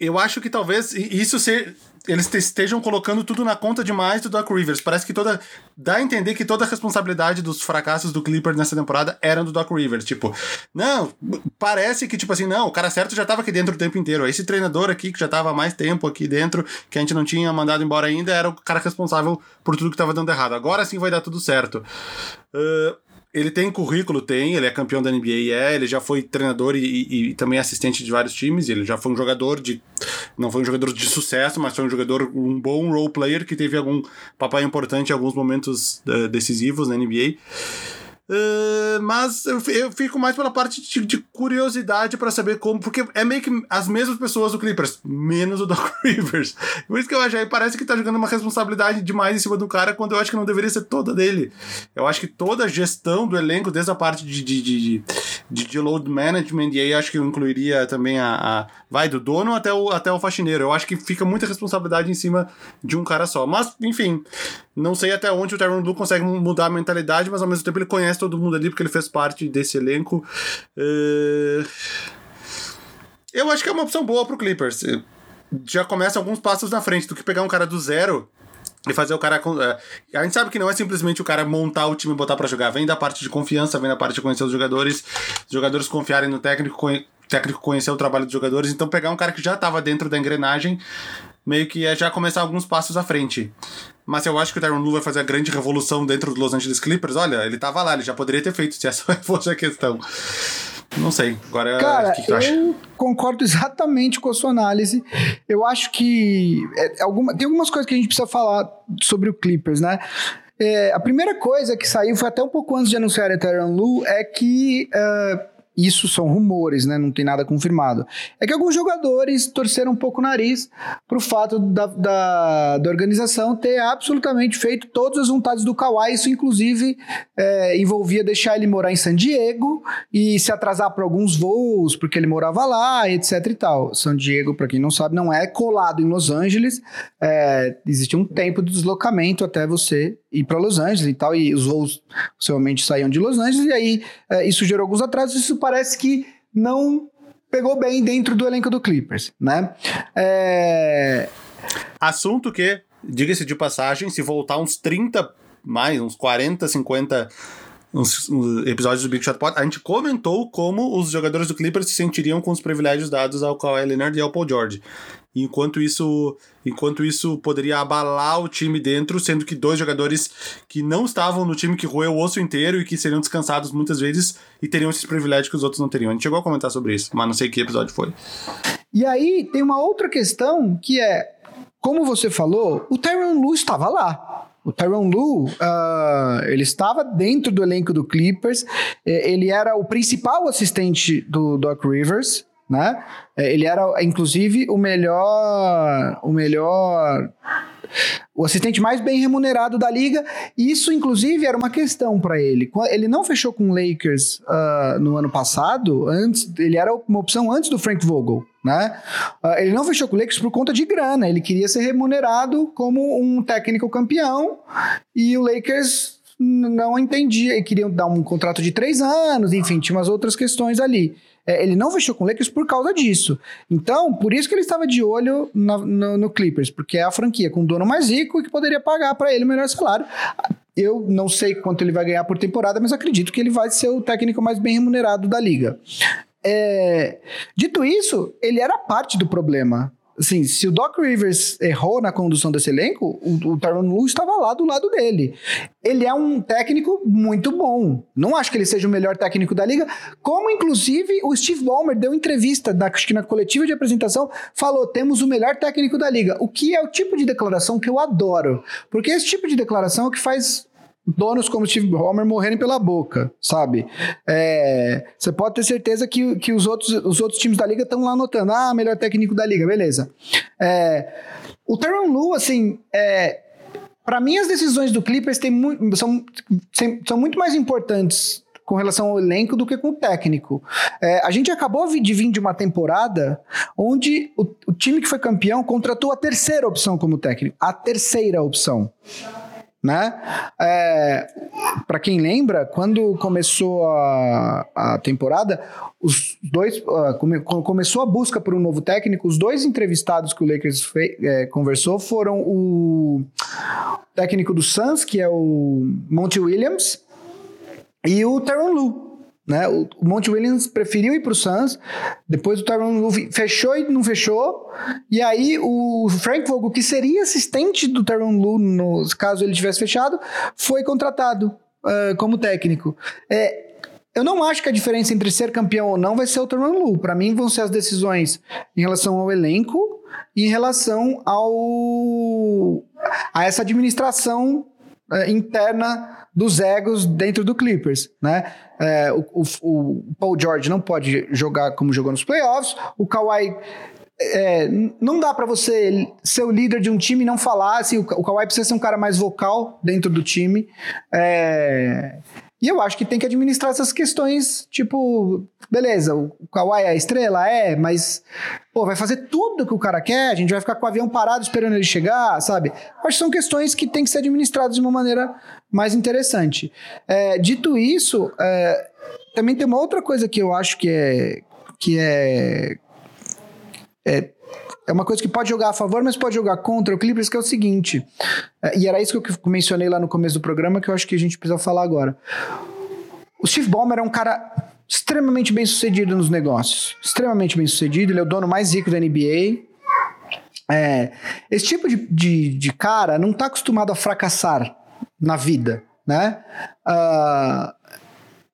eu acho que talvez isso ser, eles estejam colocando tudo na conta demais do Doc Rivers. Parece que toda. Dá a entender que toda a responsabilidade dos fracassos do Clippers nessa temporada eram do Doc Rivers. Tipo, não, parece que, tipo assim, não, o cara certo já tava aqui dentro o tempo inteiro. Esse treinador aqui, que já tava há mais tempo aqui dentro, que a gente não tinha mandado embora ainda, era o cara responsável por tudo que tava dando errado. Agora sim vai dar tudo certo. Uh, ele tem currículo, tem, ele é campeão da NBA, é, ele já foi treinador e, e, e, também assistente de vários times, ele já foi um jogador de. Não foi um jogador de sucesso, mas foi um jogador, um bom role player que teve algum papai importante em alguns momentos uh, decisivos na NBA. Uh, mas eu, eu, fico mais pela parte de, de curiosidade para saber como, porque é meio que as mesmas pessoas do Clippers, menos o Doc Rivers. Por isso que eu acho aí parece que tá jogando uma responsabilidade demais em cima do cara, quando eu acho que não deveria ser toda dele. Eu acho que toda a gestão do elenco, desde a parte de, de, de, de, de load management, e aí acho que eu incluiria também a, a, vai do dono até o, até o faxineiro. Eu acho que fica muita responsabilidade em cima de um cara só. Mas, enfim, não sei até onde o Tyron Blue consegue mudar a mentalidade, mas ao mesmo tempo ele conhece todo mundo ali porque ele fez parte desse elenco. Uh... Eu acho que é uma opção boa pro Clippers. Já começa alguns passos na frente do que pegar um cara do zero e fazer o cara. A gente sabe que não é simplesmente o cara montar o time e botar para jogar. Vem da parte de confiança, vem da parte de conhecer os jogadores, os jogadores confiarem no técnico, o técnico conhecer o trabalho dos jogadores. Então, pegar um cara que já estava dentro da engrenagem, meio que é já começar alguns passos à frente. Mas eu acho que o Tyron Lue vai fazer a grande revolução dentro dos Los Angeles Clippers. Olha, ele tava lá, ele já poderia ter feito se essa fosse a questão. Não sei. Agora, Cara, o que, que eu concordo exatamente com a sua análise. Eu acho que é, alguma, tem algumas coisas que a gente precisa falar sobre o Clippers, né? É, a primeira coisa que saiu foi até um pouco antes de anunciar a Tyron Lu é que é, isso são rumores, né? Não tem nada confirmado. É que alguns jogadores torceram um pouco o nariz pro fato da, da, da organização ter absolutamente feito todas as vontades do Kawhi. Isso, inclusive, é, envolvia deixar ele morar em San Diego e se atrasar para alguns voos, porque ele morava lá, etc e tal. San Diego, para quem não sabe, não é colado em Los Angeles. É, existe um tempo de deslocamento até você ir para Los Angeles e tal, e os voos possivelmente saíam de Los Angeles, e aí é, isso gerou alguns atrasos. Isso parece que não pegou bem dentro do elenco do Clippers, né? É, Assunto que, diga-se de passagem, se voltar uns 30, mais, uns 40, 50 uns, uns episódios do Big Shot Pod, a gente comentou como os jogadores do Clippers se sentiriam com os privilégios dados ao Kawhi Leonard e ao Paul George. Enquanto isso, enquanto isso poderia abalar o time dentro, sendo que dois jogadores que não estavam no time que roeu o osso inteiro e que seriam descansados muitas vezes e teriam esses privilégios que os outros não teriam. A gente chegou a comentar sobre isso, mas não sei que episódio foi. E aí tem uma outra questão que é, como você falou, o Tyron Lu estava lá. O Tyron Lu, uh, ele estava dentro do elenco do Clippers, ele era o principal assistente do Doc Rivers, né? Ele era, inclusive, o melhor, o melhor, o assistente mais bem remunerado da liga. Isso, inclusive, era uma questão para ele. Ele não fechou com o Lakers uh, no ano passado. Antes, ele era uma opção antes do Frank Vogel. Né? Uh, ele não fechou com o Lakers por conta de grana. Ele queria ser remunerado como um técnico campeão e o Lakers não entendia. Queriam dar um contrato de três anos, enfim, tinha umas outras questões ali. É, ele não fechou com o Lakers por causa disso. Então, por isso que ele estava de olho no, no, no Clippers, porque é a franquia com o dono mais rico e que poderia pagar para ele o melhor salário. Eu não sei quanto ele vai ganhar por temporada, mas acredito que ele vai ser o técnico mais bem remunerado da liga. É, dito isso, ele era parte do problema assim, se o Doc Rivers errou na condução desse elenco, o, o Tyronn Lue estava lá do lado dele. Ele é um técnico muito bom. Não acho que ele seja o melhor técnico da liga, como inclusive o Steve Ballmer deu entrevista, acho que na coletiva de apresentação, falou: temos o melhor técnico da liga. O que é o tipo de declaração que eu adoro. Porque esse tipo de declaração é o que faz donos como Steve Ballmer morrerem pela boca, sabe? É, você pode ter certeza que, que os, outros, os outros times da liga estão lá anotando, ah, melhor técnico da liga, beleza. É, o Teron Lu, assim, é, para mim as decisões do Clippers tem muito, são, são muito mais importantes com relação ao elenco do que com o técnico. É, a gente acabou de vir de uma temporada onde o, o time que foi campeão contratou a terceira opção como técnico, a terceira opção né? É, para quem lembra, quando começou a, a temporada, os dois uh, come, começou a busca por um novo técnico. Os dois entrevistados que o Lakers fei, é, conversou foram o técnico do Suns, que é o Monty Williams, e o Teron Lu. Né? O Monte Williams preferiu ir para o Suns, depois o Tyron fechou e não fechou, e aí o Frank Vogel, que seria assistente do Tyron Lue, no caso ele tivesse fechado, foi contratado uh, como técnico. É, eu não acho que a diferença entre ser campeão ou não vai ser o Tyron Lue. Para mim vão ser as decisões em relação ao elenco e em relação ao a essa administração uh, interna dos egos dentro do Clippers, né? É, o, o, o, Paul George não pode jogar como jogou nos playoffs, o Kawhi é, não dá para você ser o líder de um time e não falar, assim, o, o Kawhi precisa ser um cara mais vocal dentro do time, é, e eu acho que tem que administrar essas questões, tipo, beleza, o Kawhi é a estrela? É, mas, pô, vai fazer tudo que o cara quer, a gente vai ficar com o avião parado esperando ele chegar, sabe? Acho que são questões que tem que ser administradas de uma maneira mais interessante. É, dito isso, é, também tem uma outra coisa que eu acho que é, que é, é é uma coisa que pode jogar a favor, mas pode jogar contra o Clippers, que é o seguinte. É, e era isso que eu mencionei lá no começo do programa, que eu acho que a gente precisa falar agora. O Steve Ballmer é um cara extremamente bem sucedido nos negócios. Extremamente bem sucedido. Ele é o dono mais rico da NBA. É, esse tipo de, de, de, cara não está acostumado a fracassar na vida, né? Uh,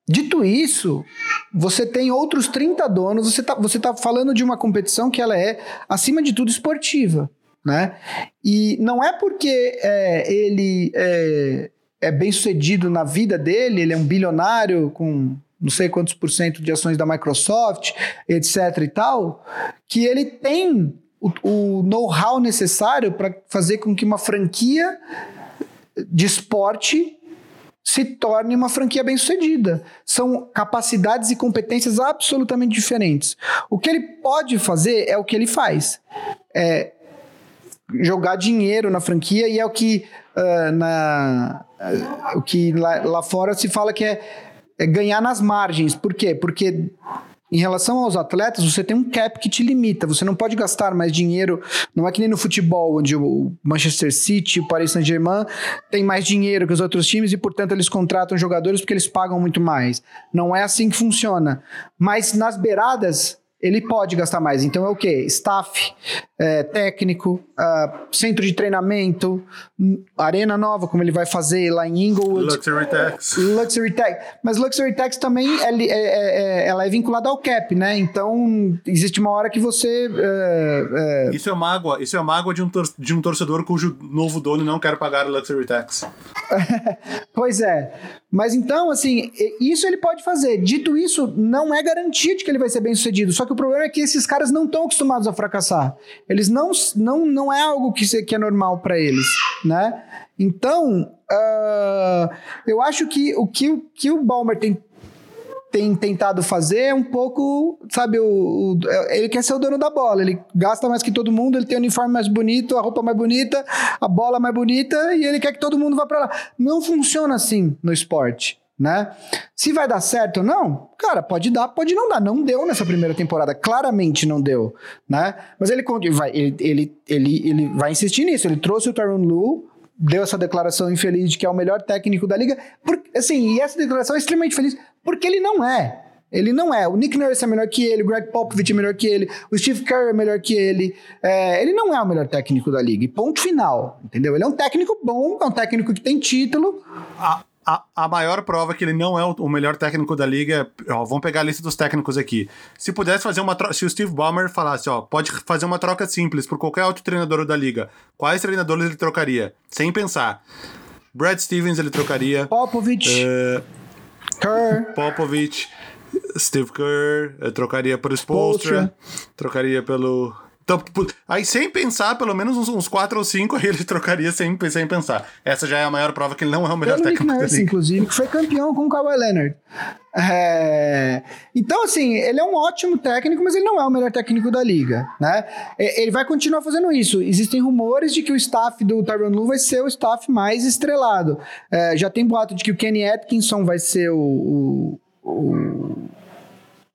dito isso, você tem outros 30 donos, você está você tá falando de uma competição que ela é, acima de tudo, esportiva, né? E não é porque é, ele é, é bem sucedido na vida dele, ele é um bilionário com não sei quantos por cento de ações da Microsoft, etc e tal, que ele tem o, o know-how necessário para fazer com que uma franquia de esporte se torne uma franquia bem-sucedida. São capacidades e competências absolutamente diferentes. O que ele pode fazer é o que ele faz. É jogar dinheiro na franquia e é o que uh, na uh, o que lá, lá, fora se fala que é, é ganhar nas margens. Por quê? Porque em relação aos atletas, você tem um cap que te limita. Você não pode gastar mais dinheiro. Não é que nem no futebol, onde o Manchester City, o Paris Saint-Germain tem mais dinheiro que os outros times e, portanto, eles contratam jogadores porque eles pagam muito mais. Não é assim que funciona. Mas nas beiradas, ele pode gastar mais. Então é o que? Staff, é, técnico, uh, centro de treinamento, arena nova, como ele vai fazer lá em Inglewood. Luxury Tax. Luxury Tax. Mas Luxury Tax também é, é, é, ela é vinculada ao cap, né? Então existe uma hora que você. É, é, isso é mágoa, isso é mágoa de um, de um torcedor cujo novo dono não quer pagar Luxury Tax. pois é. Mas então, assim, isso ele pode fazer. Dito isso, não é garantia de que ele vai ser bem sucedido. Só que o problema é que esses caras não estão acostumados a fracassar. Eles não, não, não é algo que, que é normal para eles, né? Então, uh, eu acho que o que, que o Balmer tem tem tentado fazer é um pouco, sabe, o, o, ele quer ser o dono da bola, ele gasta mais que todo mundo, ele tem o uniforme mais bonito, a roupa mais bonita, a bola mais bonita e ele quer que todo mundo vá para lá. Não funciona assim no esporte, né? Se vai dar certo ou não, cara, pode dar, pode não dar. Não deu nessa primeira temporada, claramente não deu, né? Mas ele vai, ele, ele, ele, ele vai insistir nisso. Ele trouxe o Tyron Lu, deu essa declaração infeliz de que é o melhor técnico da liga. Porque, assim, e essa declaração é extremamente feliz, porque ele não é. Ele não é. O Nick Nurse é melhor que ele, o Greg Popovich é melhor que ele, o Steve Kerr é melhor que ele. É, ele não é o melhor técnico da liga. Ponto final. Entendeu? Ele é um técnico bom, é um técnico que tem título. Ah, a, a maior prova que ele não é o, o melhor técnico da liga, ó, vamos pegar a lista dos técnicos aqui. Se pudesse fazer uma troca, se o Steve Ballmer falasse, ó, pode fazer uma troca simples por qualquer outro treinador da liga, quais treinadores ele trocaria? Sem pensar. Brad Stevens ele trocaria. Popovich. Uh, Kerr. Popovich. Steve Kerr, eu trocaria por Spolstra, trocaria pelo então, aí sem pensar, pelo menos uns, uns quatro ou cinco aí ele trocaria sem, sem pensar. Essa já é a maior prova que ele não é o melhor Pelo técnico Nick Nurse, inclusive, que foi campeão com o Kawhi Leonard. É... Então, assim, ele é um ótimo técnico, mas ele não é o melhor técnico da liga, né? Ele vai continuar fazendo isso. Existem rumores de que o staff do Tyron Lu vai ser o staff mais estrelado. É, já tem boato de que o Kenny Atkinson vai ser o, o, o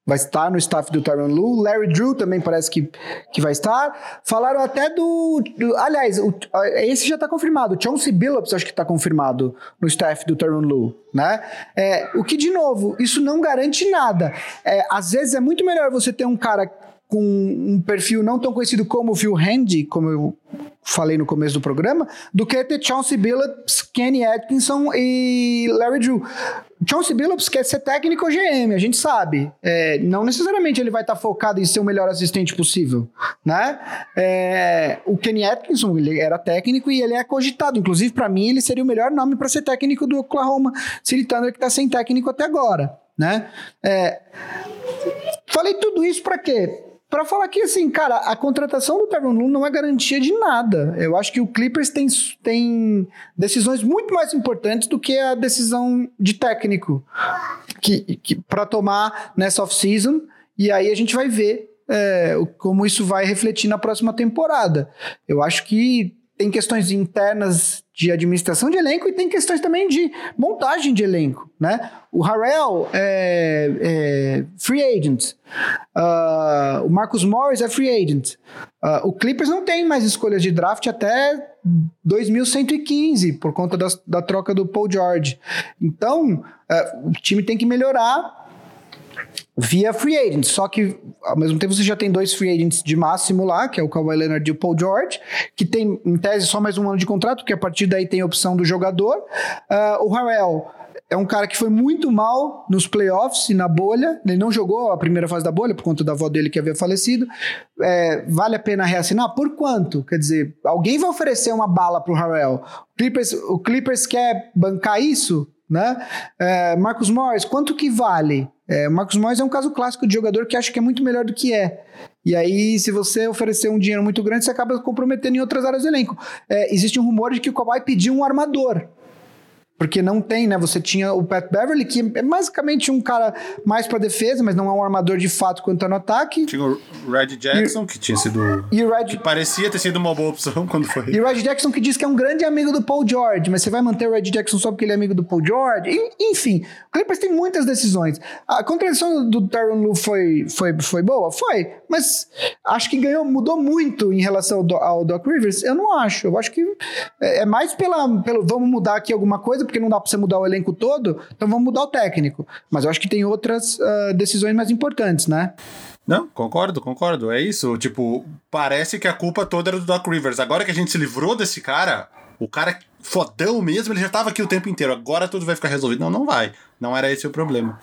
vai estar no staff do Tyron Lu. Larry Drew também parece que, que vai estar. Falaram até do. do aliás, o, esse já está confirmado. O Chauncey Billups acho que está confirmado no staff do Tyron Lu. Né? É, o que, de novo, isso não garante nada. É, às vezes é muito melhor você ter um cara com um perfil não tão conhecido como o Phil Handy, como eu falei no começo do programa, do que ter Chauncey Billups, Kenny Atkinson e Larry Drew. Chauncey Billups quer ser técnico GM, a gente sabe. É, não necessariamente ele vai estar tá focado em ser o melhor assistente possível, né? É, o Kenny Atkinson, ele era técnico e ele é cogitado. Inclusive, para mim, ele seria o melhor nome para ser técnico do Oklahoma City Thunder, que está sem técnico até agora, né? É, falei tudo isso para quê? Para falar que, assim, cara, a contratação do Tyron Lu não é garantia de nada. Eu acho que o Clippers tem, tem decisões muito mais importantes do que a decisão de técnico que, que para tomar nessa off-season. E aí a gente vai ver é, como isso vai refletir na próxima temporada. Eu acho que tem questões internas de administração de elenco e tem questões também de montagem de elenco, né? O Harrell é, é free agent, uh, o Marcus Morris é free agent, uh, o Clippers não tem mais escolhas de draft até 2115 por conta da, troca do Paul George. Então, uh, o time tem que melhorar via free agents. Só que, ao mesmo tempo, você já tem dois free agents de máximo lá, que é o Kawhi Leonard e o Paul George, que tem, em tese, só mais um ano de contrato, porque a partir daí tem a opção do jogador. Uh, o Harrell é um cara que foi muito mal nos playoffs e na bolha. Ele não jogou a primeira fase da bolha por conta da avó dele que havia falecido. É, vale a pena reassinar? Por quanto? Quer dizer, alguém vai oferecer uma bala Harrell. O Clippers, o Clippers quer bancar isso? Né? É, Marcos Morris, quanto que vale? É, Marcos Morris é um caso clássico de jogador que acha que é muito melhor do que é. E aí, se você oferecer um dinheiro muito grande, você acaba comprometendo em outras áreas do elenco. É, existe um rumor de que o Kawhi pediu um armador. Porque não tem, né? Você tinha o Pat Beverly, que é basicamente um cara mais para defesa, mas não é um armador de fato quanto no ataque. Tinha o Red Jackson, e, que tinha sido. E o Red... Que parecia ter sido uma boa opção quando foi. E o Red Jackson, que diz que é um grande amigo do Paul George, mas você vai manter o Red Jackson só porque ele é amigo do Paul George? enfim, o Clippers tem muitas decisões. A contradição do Tyron Lu foi, foi, foi boa? Foi. Mas acho que ganhou, mudou muito em relação ao, ao Doc Rivers? Eu não acho. Eu acho que é, é mais pela, pelo vamos mudar aqui alguma coisa porque não dá para você mudar o elenco todo, então vamos mudar o técnico. Mas eu acho que tem outras uh, decisões mais importantes, né? Não, concordo, concordo. É isso. Tipo, parece que a culpa toda era do Doc Rivers. Agora que a gente se livrou desse cara, o cara fodão mesmo, ele já tava aqui o tempo inteiro. Agora tudo vai ficar resolvido. Não, não vai. Não era esse o problema.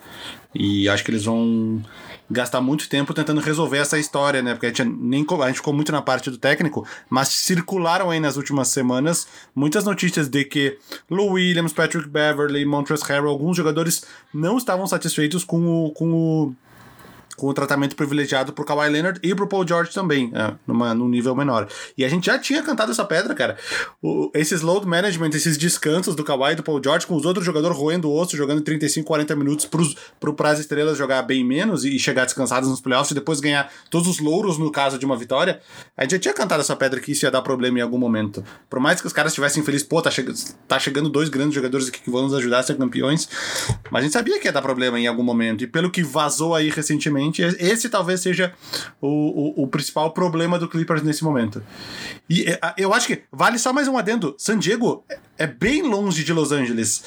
E acho que eles vão gastar muito tempo tentando resolver essa história, né? Porque a gente, nem, a gente ficou muito na parte do técnico, mas circularam aí nas últimas semanas muitas notícias de que Lou Williams, Patrick Beverly, Montrezl Harrell, alguns jogadores não estavam satisfeitos com o, com o com o tratamento privilegiado pro Kawhi Leonard e pro Paul George também, é, numa, num nível menor. E a gente já tinha cantado essa pedra, cara. O, esses load management, esses descansos do Kawhi e do Paul George, com os outros jogadores roendo o osso, jogando 35, 40 minutos pros, pro pras estrelas jogar bem menos e chegar descansados nos playoffs e depois ganhar todos os louros no caso de uma vitória. A gente já tinha cantado essa pedra que isso ia dar problema em algum momento. Por mais que os caras estivessem felizes, pô, tá, che tá chegando dois grandes jogadores aqui que vão nos ajudar a ser campeões. Mas a gente sabia que ia dar problema em algum momento. E pelo que vazou aí recentemente, esse talvez seja o, o, o, principal problema do Clippers nesse momento. E é, eu acho que vale só mais um adendo. San Diego é bem longe de Los Angeles.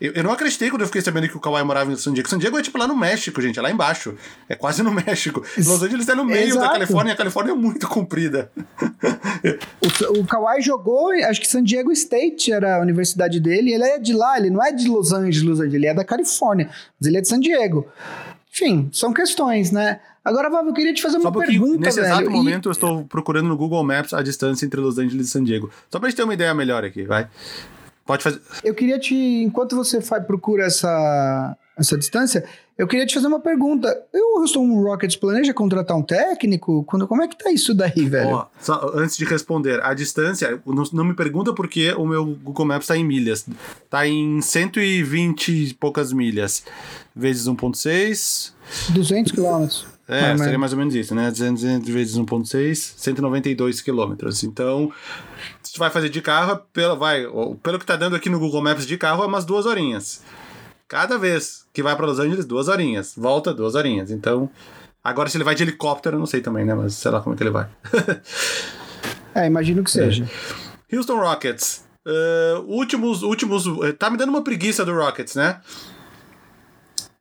Eu, eu, não acreditei quando eu fiquei sabendo que o Kawhi morava em San Diego. San Diego é tipo lá no México, gente, é lá embaixo. É quase no México. Los Angeles é no meio Exato. da Califórnia, a Califórnia é muito comprida. o, o Kawhi jogou, acho que San Diego State era a universidade dele, ele é de lá, ele não é de Los Angeles, Los Angeles, ele é da Califórnia, mas ele é de San Diego. Enfim, são questões, né? Agora, Vavo, eu queria te fazer uma pergunta, Nesse velho. exato momento, eu estou procurando no Google Maps a distância entre Los Angeles e San Diego. Só pra gente ter uma ideia melhor aqui, vai. Pode fazer. Eu queria te, enquanto você procura essa, essa distância, eu queria te fazer uma pergunta. O Houston Rockets planeja contratar um técnico? Quando, como é que tá isso daí, velho? Ó, só, antes de responder, a distância, não, não me pergunta porque o meu Google Maps tá em milhas. Tá em 120 e poucas milhas. Vezes 1.6. 200 quilômetros. É, seria mais ou menos isso, né? 200 vezes 1.6, 192 quilômetros. Então, se tu vai fazer de carro, pelo, vai, pelo que tá dando aqui no Google Maps de carro, é umas duas horinhas. Cada vez que vai para Los Angeles, duas horinhas. Volta, duas horinhas. Então, agora se ele vai de helicóptero, eu não sei também, né? Mas sei lá como é que ele vai. é, imagino que seja. É. Houston Rockets. Uh, últimos, últimos. Tá me dando uma preguiça do Rockets, né?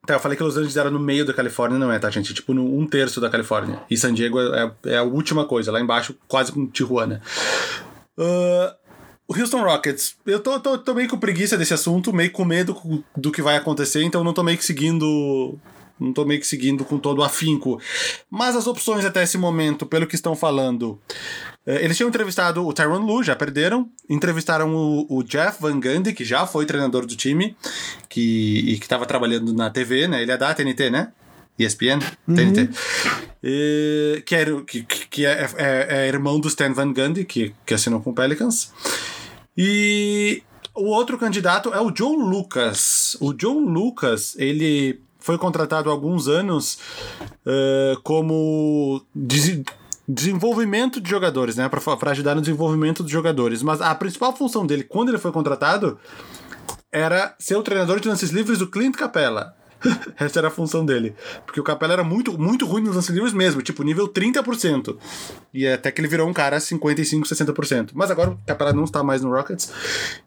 Tá, eu falei que Los Angeles era no meio da Califórnia, não é, tá, gente? Tipo, no um terço da Califórnia. E San Diego é, é a última coisa, lá embaixo, quase com Tijuana. Uh, o Houston Rockets, eu tô, tô, tô, meio com preguiça desse assunto, meio com medo do que vai acontecer, então não tô meio que seguindo. Não tô meio que seguindo com todo o afinco. Mas as opções até esse momento, pelo que estão falando. Eh, eles tinham entrevistado o Tyron Lu, já perderam. Entrevistaram o, o, Jeff Van Gundy, que já foi treinador do time, e que estava trabalhando na TV, né? Ele é da TNT, né? ESPN? Uhum. TNT. E, que, era, que, que é, é, é, irmão do Stan Van Gundy, que, que assinou com o Pelicans. E o outro candidato é o John Lucas. O John Lucas, ele foi contratado há alguns anos uh, como des desenvolvimento de jogadores, né? Para ajudar no desenvolvimento dos jogadores. Mas a principal função dele, quando ele foi contratado, era ser o treinador de lances livres do Clint Capella Essa era a função dele. Porque o Capela era muito, muito ruim nos lances livres mesmo, tipo nível 30%. E até que ele virou um cara 55, 60%. Mas agora o Capela não está mais no Rockets.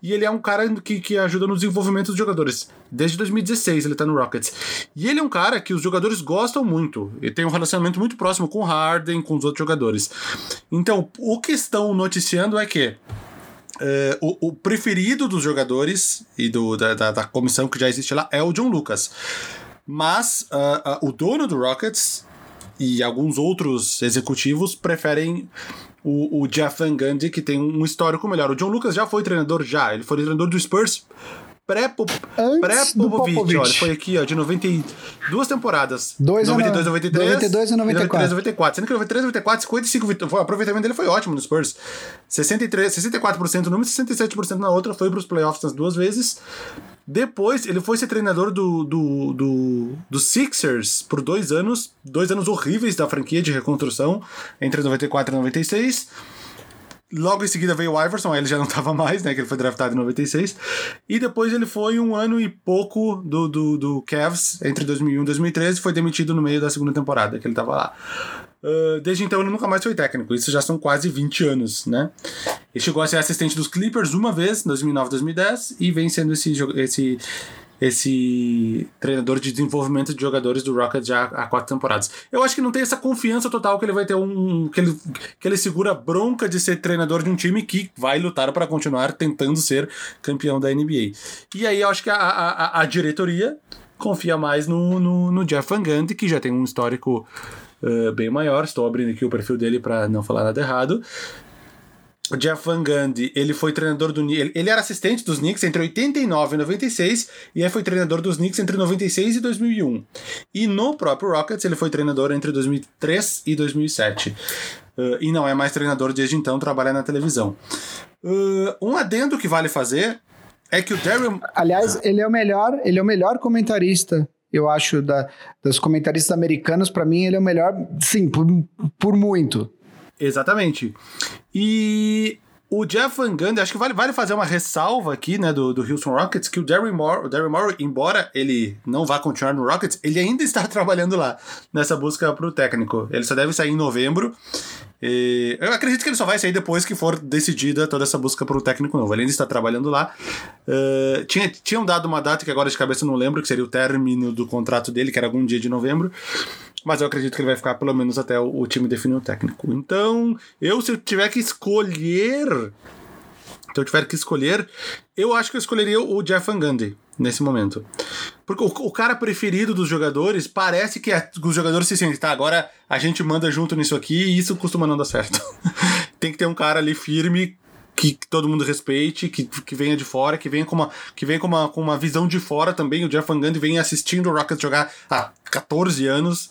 E ele é um cara que, que ajuda no desenvolvimento dos jogadores. Desde 2016 ele está no Rockets. E ele é um cara que os jogadores gostam muito. Ele tem um relacionamento muito próximo com o Harden, com os outros jogadores. Então, o que estão noticiando é que Uh, o, o, preferido dos jogadores e do, da, da, da, comissão que já existe lá é o John Lucas. Mas uh, uh, o dono do Rockets e alguns outros executivos preferem o, o Jeff Van Gundy, que tem um histórico melhor. O John Lucas já foi treinador, já. Ele foi treinador do Spurs Pré-Popovich, olha, foi aqui, ó, de 92 temporadas. Dois 92, 93. 92 e 94. 94. Sendo que 93, 94, 55 vitórias. O aproveitamento dele foi ótimo no Spurs. 63, 64% numa e 67% na outra. Foi pros playoffs nas duas vezes. Depois, ele foi ser treinador do, do, do, do Sixers por dois anos. Dois anos horríveis da franquia de reconstrução, entre 94 e 96. Logo em seguida veio o Iverson, aí ele já não estava mais, né? Que ele foi draftado em 96. E depois ele foi um ano e pouco do, do, do Cavs, entre 2001 e 2013, foi demitido no meio da segunda temporada que ele estava lá. Uh, desde então ele nunca mais foi técnico, isso já são quase 20 anos, né? Ele chegou a ser assistente dos Clippers uma vez, em 2009 2010, e vem sendo esse, esse esse treinador de desenvolvimento de jogadores do Rockets já há quatro temporadas. Eu acho que não tem essa confiança total que ele vai ter um. que ele, que ele segura bronca de ser treinador de um time que vai lutar para continuar tentando ser campeão da NBA. E aí eu acho que a, a, a diretoria confia mais no, no, no Jeff Van Gundy, que já tem um histórico uh, bem maior. Estou abrindo aqui o perfil dele para não falar nada errado o Jeff Van Gundy, ele foi treinador do ele, era assistente dos Knicks entre 89 e 96 e aí foi treinador dos Knicks entre 96 e 2001. E no próprio Rockets ele foi treinador entre 2003 e 2007. Uh, e não é mais treinador desde então, trabalha na televisão. Uh, um adendo que vale fazer é que o Darren... Aliás, ele é o melhor, ele é o melhor comentarista eu acho, da, comentaristas americanos, para mim, ele é o melhor, sim, por, por muito. Exatamente. E o Jeff Van Gundy, acho que vale, vale fazer uma ressalva aqui, né, do, do Houston Rockets, que o Darren Moore, o embora ele não vá continuar no Rockets, ele ainda está trabalhando lá, nessa busca para o técnico. Ele só deve sair em novembro. E eu acredito que ele só vai sair depois que for decidida toda essa busca para o técnico novo. Ele ainda está trabalhando lá. Uh, tinha, tinham dado uma data que agora de cabeça eu não lembro, que seria o término do contrato dele, que era algum dia de novembro. Mas eu acredito que ele vai ficar pelo menos até o, o time definir o técnico. Então, eu, se eu tiver que escolher. Se eu tiver que escolher, eu acho que eu escolheria o Jeff Van Gundy nesse momento. Porque o, o, cara preferido dos jogadores parece que é, os jogadores se sentem, tá, agora a gente manda junto nisso aqui e isso costuma não dar certo. Tem que ter um cara ali firme que, que, todo mundo respeite, que, que venha de fora, que venha com uma, que venha com uma, com uma visão de fora também. O Jeff Van Gundy vem assistindo o Rockets jogar há 14 anos.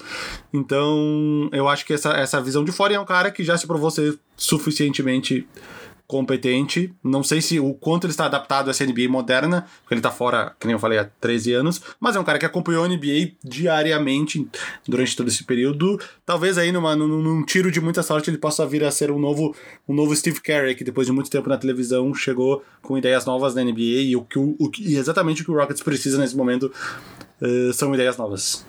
Então, eu acho que essa, essa visão de fora é um cara que já se provou ser suficientemente competente. Não sei se o quanto ele está adaptado a essa NBA moderna, porque ele está fora, que nem eu falei, há 13 anos, mas é um cara que acompanhou a NBA diariamente durante todo esse período. Talvez aí numa, num, num tiro de muita sorte ele possa vir a ser um novo, um novo Steve Kerr, que depois de muito tempo na televisão chegou com ideias novas na NBA e, o, o, e exatamente o que o Rockets precisa nesse momento uh, são ideias novas.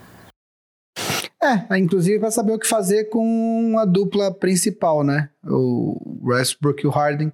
É, inclusive para saber o que fazer com a dupla principal, né? O Westbrook e o Harden.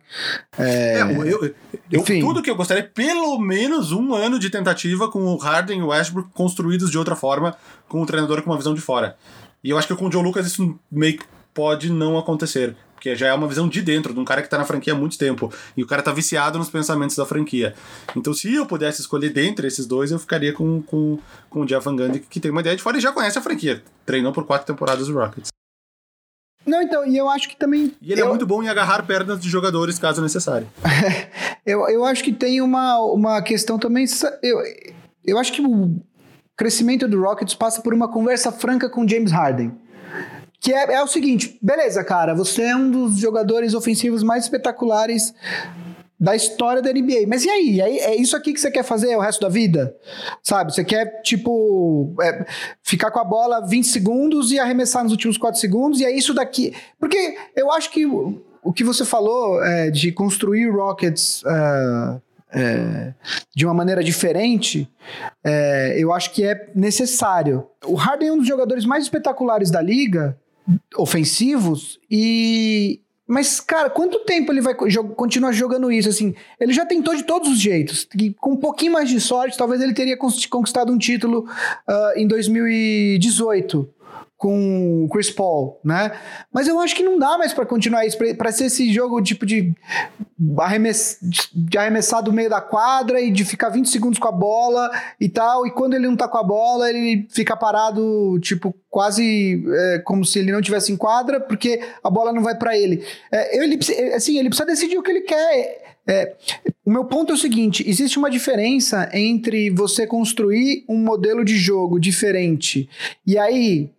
É, é eu, eu, tudo que eu gostaria, pelo menos um ano de tentativa com o Harden e o Westbrook construídos de outra forma, com o treinador com uma visão de fora. E eu acho que com o Joe Lucas isso meio que pode não acontecer. Porque já é uma visão de dentro, de um cara que tá na franquia há muito tempo. E o cara tá viciado nos pensamentos da franquia. Então, se eu pudesse escolher dentre esses dois, eu ficaria com, com, com o Jeff Van Gundy, que tem uma ideia de fora e já conhece a franquia. Treinou por quatro temporadas do Rockets. Não, então, e eu acho que também. E ele é eu... é muito bom em agarrar pernas de jogadores caso necessário. eu, eu acho que tem uma, uma questão também. Eu, eu acho que o crescimento do Rockets passa por uma conversa franca com James Harden. Que é, é o seguinte, beleza, cara, você é um dos jogadores ofensivos mais espetaculares da história da NBA. Mas e aí? É, isso aqui que você quer fazer o resto da vida? Sabe? Você quer, tipo, é, ficar com a bola 20 segundos e arremessar nos últimos 4 segundos, e é isso daqui. Porque eu acho que o, o que você falou é, de construir Rockets. Uh, é, de uma maneira diferente, é, eu acho que é necessário. O Harden é um dos jogadores mais espetaculares da liga, ofensivos, e. Mas, cara, quanto tempo ele vai continuar jogando isso? Assim, ele já tentou de todos os jeitos. E com um pouquinho mais de sorte, talvez ele teria conquistado um título uh, em 2018 com o Chris Paul, né? Mas eu acho que não dá mais para continuar isso, para ser esse jogo tipo de, arremess, de arremessar do meio da quadra e de ficar 20 segundos com a bola e tal, e quando ele não tá com a bola, ele fica parado, tipo, quase é, como se ele não tivesse em quadra, porque a bola não vai para ele. É, ele. Assim, ele precisa decidir o que ele quer. É, o meu ponto é o seguinte: existe uma diferença entre você construir um modelo de jogo diferente e aí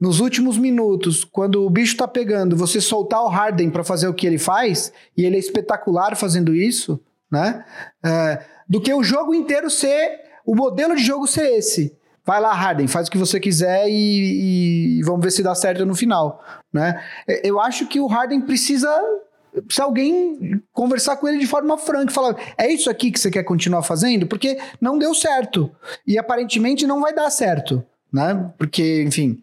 nos últimos minutos, quando o bicho tá pegando, você soltar o Harden para fazer o que ele faz, e ele é espetacular fazendo isso, né? É, do que o jogo inteiro ser, o modelo de jogo ser esse. Vai lá, Harden, faz o que você quiser e, e vamos ver se dá certo no final, né? É, eu acho que o Harden precisa se alguém conversar com ele de forma franca, falar: é isso aqui que você quer continuar fazendo? Porque não deu certo. E aparentemente não vai dar certo, né? Porque, enfim,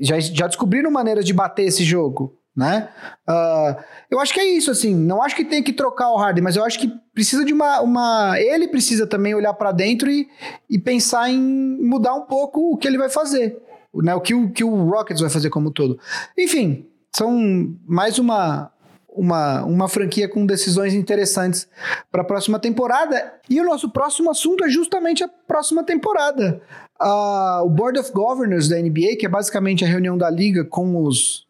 já, já descobriram maneiras de bater esse jogo, né? Uh, eu acho que é isso, assim. Não acho que tem que trocar o Harden, mas eu acho que precisa de uma. uma ele precisa também olhar para dentro e, e pensar em mudar um pouco o que ele vai fazer. Né? O que o, que o Rockets vai fazer como todo. Enfim, são mais uma, uma, uma franquia com decisões interessantes para a próxima temporada. E o nosso próximo assunto é justamente a próxima temporada. Uh, o Board of Governors da NBA, que é basicamente a reunião da liga com os,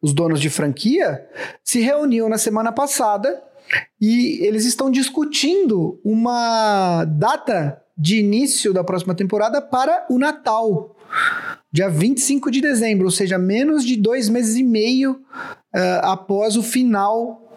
os donos de franquia, se reuniu na semana passada e eles estão discutindo uma data de início da próxima temporada para o Natal dia 25 de dezembro, ou seja, menos de dois meses e meio uh, após o final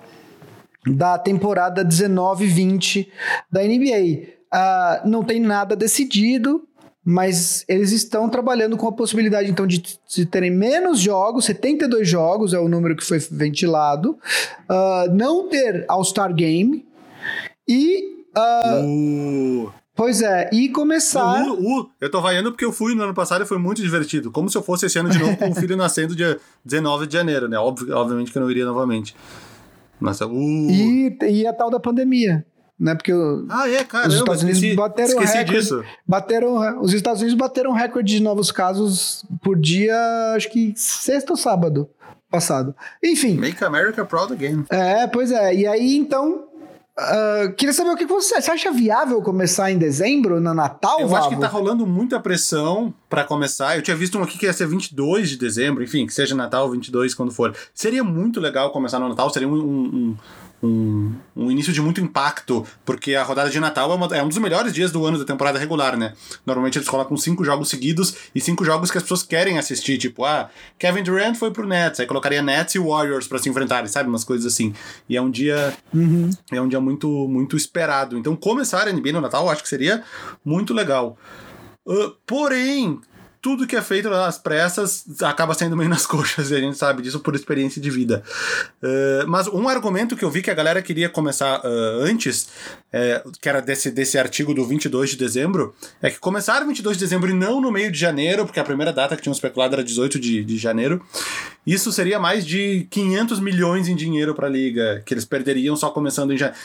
da temporada 19-20 da NBA. Uh, ah, não tem nada decidido, mas eles estão trabalhando com a possibilidade então de, de terem menos jogos, 72 jogos é o número que foi ventilado, uh, não ter All-Star Game e. Uh, Pois é, e começar. Uh, uh, eu tô vaiando porque eu fui no ano passado e foi muito divertido. Como se eu fosse esse ano de novo com o filho nascendo dia 19 de janeiro, né? Obviamente que eu não iria novamente. Mas, uh. e, e a tal da pandemia. Né, porque ah, é, cara, os Estados Unidos esqueci, bateram esqueci recorde, disso. Bateram, os Estados Unidos bateram recorde de novos casos por dia, acho que sexta ou sábado passado. Enfim. Make America Proud Again. É, pois é. E aí, então, Uh, queria saber o que você, você acha viável começar em dezembro, no Natal, Eu Vavo? acho que tá rolando muita pressão para começar. Eu tinha visto um aqui que ia ser 22 de dezembro, enfim, que seja Natal 22 quando for. Seria muito legal começar no Natal, seria um, um, um, um, início de muito impacto, porque a rodada de Natal é, uma, é, um dos melhores dias do ano da temporada regular, né? Normalmente eles colocam cinco jogos seguidos e cinco jogos que as pessoas querem assistir, tipo, ah, Kevin Durant foi pro Nets, aí colocaria Nets e Warriors para se enfrentarem, sabe? Umas coisas assim. E é um dia. Uhum. É um dia muito, muito esperado. Então, começar a NBA no Natal eu acho que seria muito legal. Uh, porém, tudo que é feito nas pressas acaba sendo meio nas coxas, e a gente sabe disso por experiência de vida. Uh, mas um argumento que eu vi que a galera queria começar uh, antes, é, que era desse, desse artigo do 22 de dezembro, é que começaram 22 de dezembro e não no meio de janeiro, porque a primeira data que tinham especulado era 18 de, de janeiro. Isso seria mais de 500 milhões em dinheiro para a liga, que eles perderiam só começando em janeiro.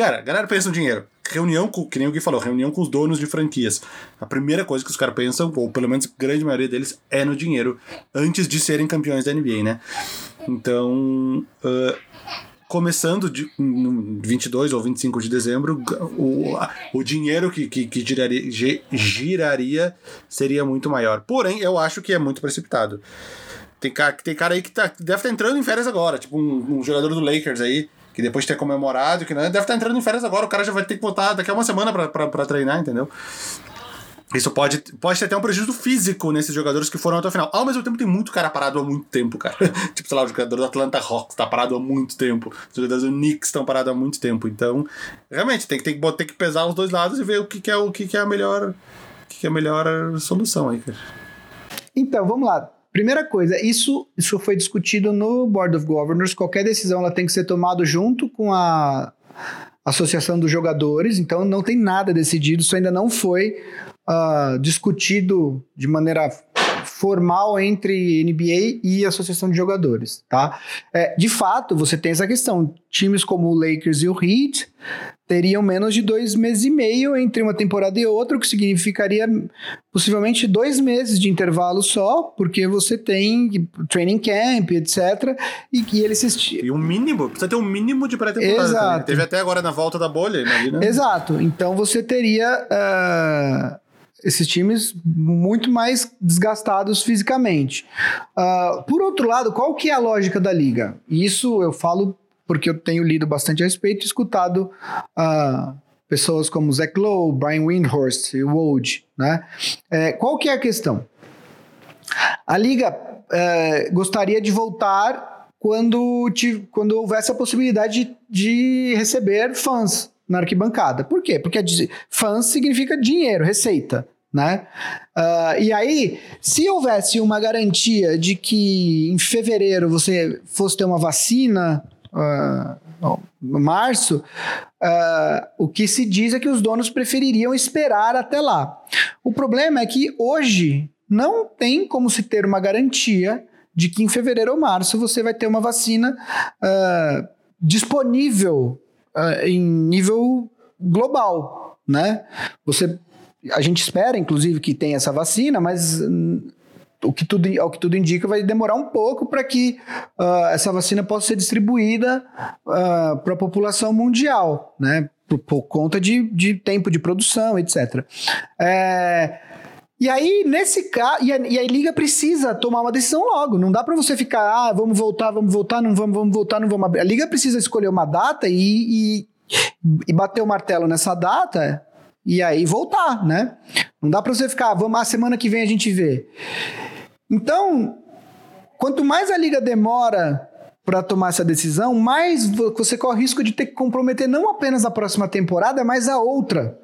Cara, a galera pensa no dinheiro. Reunião com, que nem o Gui falou, reunião com os donos de franquias. A primeira coisa que os caras pensam, ou pelo menos a grande maioria deles, é no dinheiro, antes de serem campeões da NBA, né? Então, uh, começando de, no 22 ou 25 de dezembro, o, o dinheiro que, que, que giraria, giraria seria muito maior. Porém, eu acho que é muito precipitado. Tem cara, tem cara aí que tá, deve estar tá entrando em férias agora, tipo um, um jogador do Lakers aí, que depois de ter comemorado, que né, deve estar tá entrando em férias agora, o cara já vai ter que voltar daqui a uma semana pra treinar, entendeu? Isso pode, pode ter até um prejuízo físico nesses jogadores que foram até o final. Ao mesmo tempo, tem muito cara parado há muito tempo, cara. tipo, sei lá, o jogador do Atlanta Hawks tá parado há muito tempo. Os jogadores do Knicks estão parados há muito tempo. Então, realmente, tem que, tem que, tem que pesar os dois lados e ver o que, que é, o que, que é a melhor. Que, que é a melhor solução aí, cara. Então, vamos lá. Primeira coisa, isso, isso foi discutido no Board of Governors. Qualquer decisão ela tem que ser tomada junto com a, associação dos jogadores, então não tem nada decidido, isso ainda não foi uh, discutido de maneira formal entre NBA e Associação de Jogadores, tá? É, de fato, você tem essa questão. Times como o Lakers e o Heat teriam menos de dois meses e meio entre uma temporada e outra, o que significaria possivelmente dois meses de intervalo só, porque você tem training camp, etc. E que eles se... E um mínimo, precisa ter um mínimo de pré-temporada. Exato. Teve até agora na volta da bolha. Exato. Então você teria. Uh esses times muito mais desgastados fisicamente. Uh, por outro lado, qual que é a lógica da liga? Isso eu falo porque eu tenho lido bastante a respeito escutado uh, pessoas como Zach Lowe, Brian Windhorst e Woj, né? É, qual que é a questão? A liga é, gostaria de voltar quando, te, quando houvesse a possibilidade de, de receber fãs na arquibancada. Por quê? Porque fãs significa dinheiro, receita. Né? Uh, e aí, se houvesse uma garantia de que em fevereiro você fosse ter uma vacina, uh, março, uh, o que se diz é que os donos prefeririam esperar até lá. O problema é que hoje não tem como se ter uma garantia de que em fevereiro ou março você vai ter uma vacina disponível em nível global, né? Você a gente espera, inclusive, que tenha essa vacina, mas hum, o que tudo, ao que tudo indica, vai demorar um pouco para que uh, essa vacina possa ser distribuída uh, ah, para a população mundial, né? Por, por conta de, de, tempo de produção, etc. É, e aí, nesse caso, e, e a Liga precisa tomar uma decisão logo. Não dá para você ficar, ah, vamos voltar, vamos voltar, não vamos, vamos voltar, não vamos abrir. A Liga precisa escolher uma data e, e, e bater o martelo nessa data e aí voltar, né? Não dá para você ficar, vamos, a semana que vem a gente vê. Então, quanto mais a liga demora para tomar essa decisão, mais você corre risco de ter que comprometer não apenas a próxima temporada, mas a outra,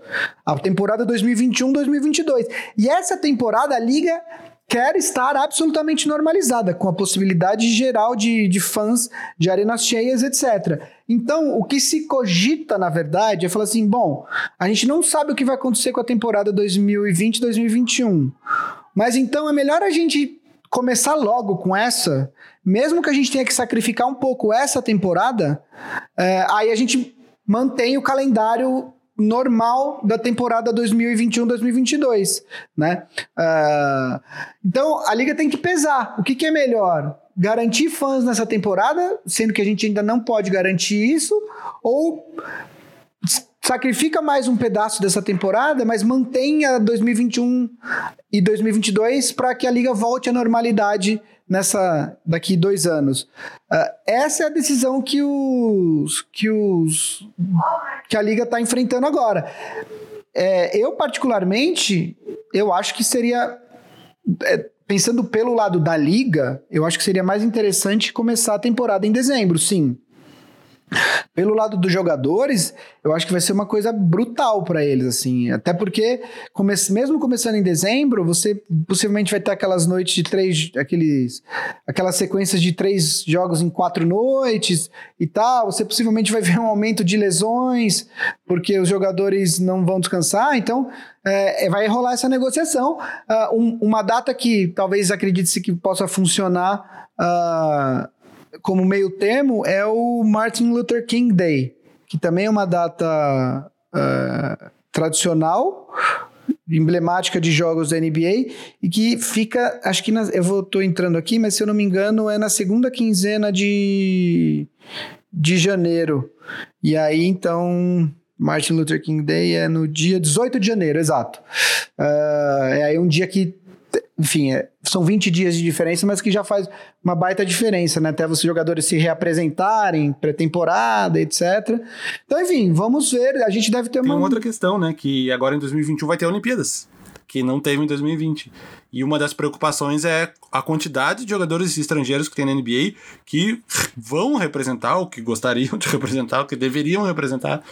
a temporada 2021-2022. E essa temporada a liga quer estar absolutamente normalizada, com a possibilidade geral de, de fãs de arenas cheias, etc. Então, o que se cogita, na verdade, é falar assim: bom, a gente não sabe o que vai acontecer com a temporada 2020-2021, mas então é melhor a gente começar logo com essa, mesmo que a gente tenha que sacrificar um pouco essa temporada, é, aí a gente mantém o calendário normal da temporada 2021-2022, né? Uh, então a liga tem que pesar. O que, que, é melhor? Garantir fãs nessa temporada, sendo que a gente ainda não pode garantir isso, ou sacrifica mais um pedaço dessa temporada, mas mantenha 2021 e 2022 para que a liga volte à normalidade nessa daqui dois anos. Uh, essa é a decisão que os que os que a liga está enfrentando agora. É, eu particularmente eu acho que seria é, pensando pelo lado da liga, eu acho que seria mais interessante começar a temporada em dezembro, sim. Pelo lado dos jogadores, eu acho que vai ser uma coisa brutal para eles, assim. Até porque, come mesmo começando em dezembro, você possivelmente vai ter aquelas noites de três. Aqueles, aquelas sequências de três jogos em quatro noites e tal. Você possivelmente vai ver um aumento de lesões, porque os jogadores não vão descansar. Então, é, é vai rolar essa negociação. Uh, um, uma data que talvez acredite-se que possa funcionar. Uh, como meio termo é o Martin Luther King Day, que também é uma data uh, tradicional, emblemática de jogos da NBA e que fica, acho que na, eu vou, tô entrando aqui, mas se eu não me engano é na segunda quinzena de, de janeiro. E aí então Martin Luther King Day é no dia 18 de janeiro, exato. Uh, é aí um dia que enfim, é, são 20 dias de diferença, mas que já faz uma baita diferença, né? Até os jogadores se reapresentarem, pré-temporada, etc. Então, enfim, vamos ver. A gente deve ter Tem uma... uma outra questão, né? Que agora em 2021 vai ter Olimpíadas, que não teve em 2020. E uma das preocupações é a quantidade de jogadores estrangeiros que tem na NBA que vão representar, ou que gostariam de representar, ou que deveriam representar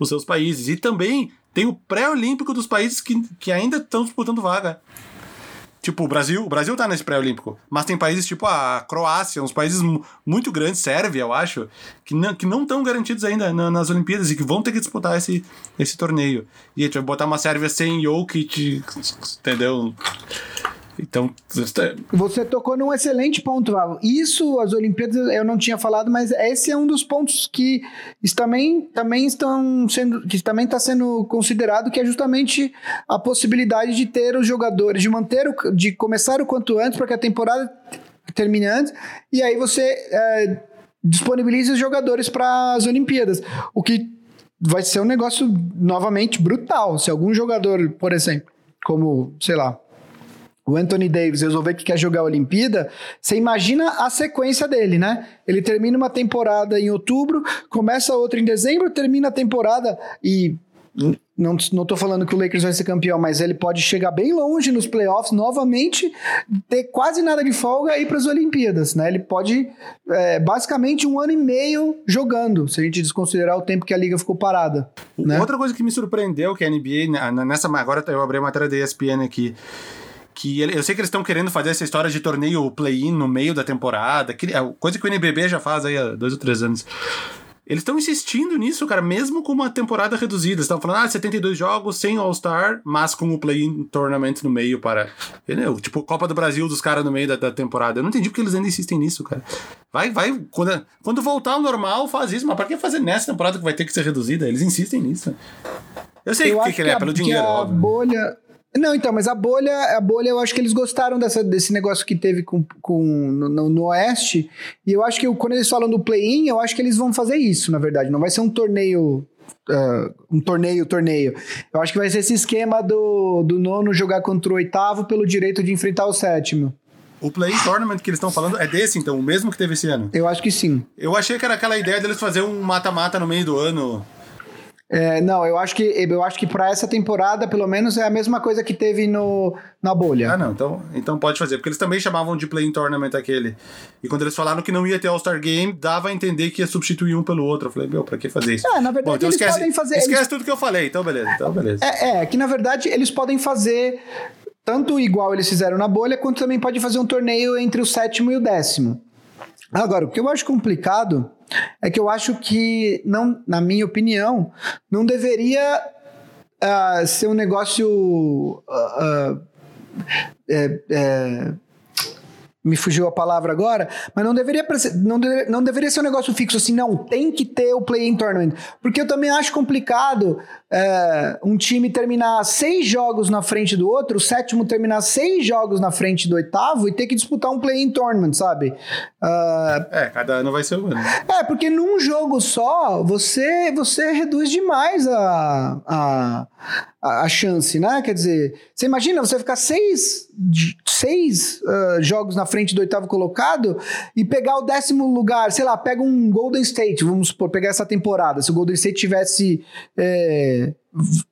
os seus países. E também tem o pré-olímpico dos países que, que ainda estão disputando vaga. Tipo, o Brasil, o Brasil tá nesse pré-olímpico, mas tem países tipo a Croácia, uns países muito grandes, Sérvia, eu acho, que não que não estão garantidos ainda nas Olimpíadas e que vão ter que disputar esse, esse torneio. E a gente vai botar uma Sérvia sem Jokic, entendeu? Então. Você tocou num excelente ponto, Val. Isso, as Olimpíadas, eu não tinha falado, mas esse é um dos pontos que também, também estão sendo. que também está sendo considerado, que é justamente a possibilidade de ter os jogadores, de manter o, de começar o quanto antes, para que a temporada termine antes, e aí você é, os jogadores para as Olimpíadas. O que vai ser um negócio novamente brutal. Se algum jogador, por exemplo, como, sei lá, o Anthony Davis resolver que quer jogar a Olimpíada, você imagina a sequência dele, né? Ele termina uma temporada em outubro, começa outra em dezembro, termina a temporada e não, não tô falando que o Lakers vai ser campeão, mas ele pode chegar bem longe nos playoffs novamente, ter quase nada de folga e ir para as Olimpíadas, né? Ele pode é, basicamente um ano e meio jogando, se a gente desconsiderar o tempo que a liga ficou parada. Né? Outra coisa que me surpreendeu que a NBA nessa agora eu abri a matéria da ESPN aqui que ele, eu sei que eles estão querendo fazer essa história de torneio play-in no meio da temporada, que, é coisa que o NBB já faz aí há dois ou três anos. Eles estão insistindo nisso, cara, mesmo com uma temporada reduzida. Estão falando, ah, 72 jogos sem All-Star, mas com o play-in tournament no meio para. Entendeu? Tipo, Copa do Brasil dos caras no meio da, da, temporada. Eu não entendi porque eles ainda insistem nisso, cara. Vai, vai. Quando, quando voltar ao normal, faz isso, mas pra que fazer nessa temporada que vai ter que ser reduzida? Eles insistem nisso. Eu sei o que, que, ele é, pelo dinheiro. A óbvio. bolha, não, então, mas a bolha, a bolha, eu acho que eles gostaram dessa, desse negócio que teve com, com no, no Oeste. E eu acho que quando eles falam do play-in, eu acho que eles vão fazer isso, na verdade. Não vai ser um torneio. Uh, um torneio, torneio. Eu acho que vai ser esse esquema do, do nono jogar contra o oitavo pelo direito de enfrentar o sétimo. O Play Tournament que eles estão falando é desse, então, o mesmo que teve esse ano? Eu acho que sim. Eu achei que era aquela ideia deles fazer um mata-mata no meio do ano. É, não, eu acho que eu acho que para essa temporada, pelo menos, é a mesma coisa que teve no, na bolha. Ah, não, então, então pode fazer, porque eles também chamavam de play tournament aquele. E quando eles falaram que não ia ter All-Star Game, dava a entender que ia substituir um pelo outro. Eu falei, meu, pra que fazer isso? É, na verdade, Bom, então eles esquece, podem fazer. Esquece eles... tudo que eu falei, então beleza, então beleza. É, é, que na verdade eles podem fazer tanto igual eles fizeram na bolha, quanto também pode fazer um torneio entre o sétimo e o décimo. Agora, o que eu acho complicado é que eu acho que, não, na minha opinião, não deveria uh, ser um negócio. Uh, uh, é, é, me fugiu a palavra agora, mas não deveria, não, deve, não deveria ser um negócio fixo assim, não, tem que ter o play-in tournament. Porque eu também acho complicado é, um time terminar seis jogos na frente do outro, o sétimo terminar seis jogos na frente do oitavo e ter que disputar um play-in tournament, sabe? Uh, é, cada ano vai ser um ano. É, porque num jogo só, você, você reduz demais a, a a, chance, né? Quer dizer, você imagina você ficar seis, seis uh, jogos na frente do oitavo colocado e pegar o décimo lugar, sei lá, pega um Golden State, vamos supor, pegar essa temporada, se o Golden State tivesse é,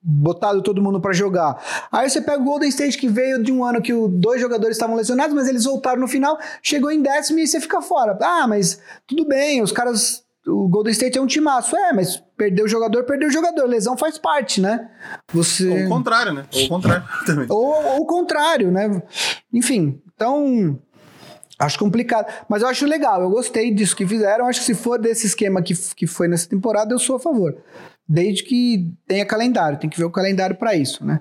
botado todo mundo para jogar. Aí você pega o Golden State que veio de um ano que dois jogadores estavam lesionados, mas eles voltaram no final, chegou em décimo e você fica fora. Ah, mas tudo bem, os caras o Golden State é um timaço. É, mas perdeu o jogador, perdeu o jogador. Lesão faz parte, né? Você... Ou o contrário, né? Ou o contrário também. Ou, o contrário, né? Enfim, então... Acho complicado, mas eu acho legal, eu gostei disso que fizeram. Acho que se for desse esquema que, que foi nessa temporada, eu sou a favor desde que tenha calendário, tem que ver o calendário para isso, né?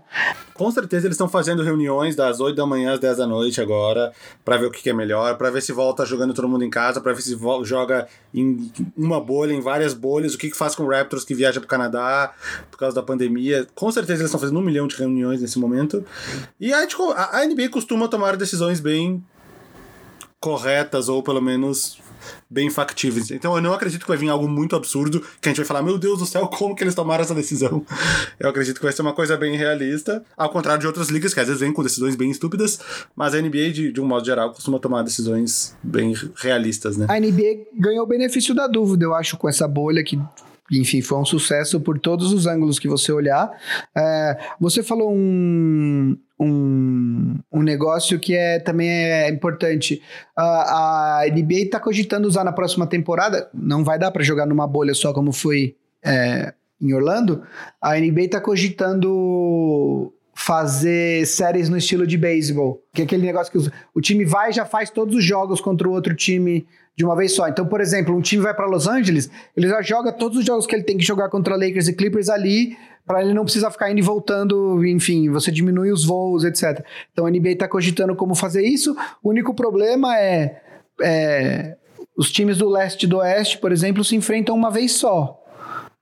Com certeza eles estão fazendo reuniões das 8 da manhã às 10 da noite agora, para ver o que é melhor, para ver se volta jogando todo mundo em casa, para ver se joga em uma bolha, em várias bolhas, o que, que faz com o Raptors que viaja para o Canadá por causa da pandemia. Com certeza eles estão fazendo um milhão de reuniões nesse momento. E a, a NBA costuma tomar decisões bem corretas ou pelo menos bem factíveis. Então eu não acredito que vai vir algo muito absurdo, que a gente vai falar, meu Deus do céu, como que eles tomaram essa decisão? Eu acredito que vai ser uma coisa bem realista, ao contrário de outras ligas que às vezes vêm com decisões bem estúpidas, mas a NBA, de, de um modo geral, costuma tomar decisões bem realistas, né? A NBA ganhou o benefício da dúvida, eu acho, com essa bolha que enfim, foi um sucesso por todos os ângulos que você olhar. É, você falou um, um, um negócio que é, também é importante. A, a NBA está cogitando usar na próxima temporada, não vai dar para jogar numa bolha só como foi é, em Orlando. A NBA está cogitando fazer séries no estilo de beisebol. Que é aquele negócio que o time vai e já faz todos os jogos contra o outro time de uma vez só. Então, por exemplo, um time vai para Los Angeles, ele já joga todos os jogos que ele tem que jogar contra Lakers e Clippers ali, para ele não precisar ficar indo e voltando, enfim, você diminui os voos, etc. Então a NBA está cogitando como fazer isso. O único problema é, é os times do leste e do oeste, por exemplo, se enfrentam uma vez só.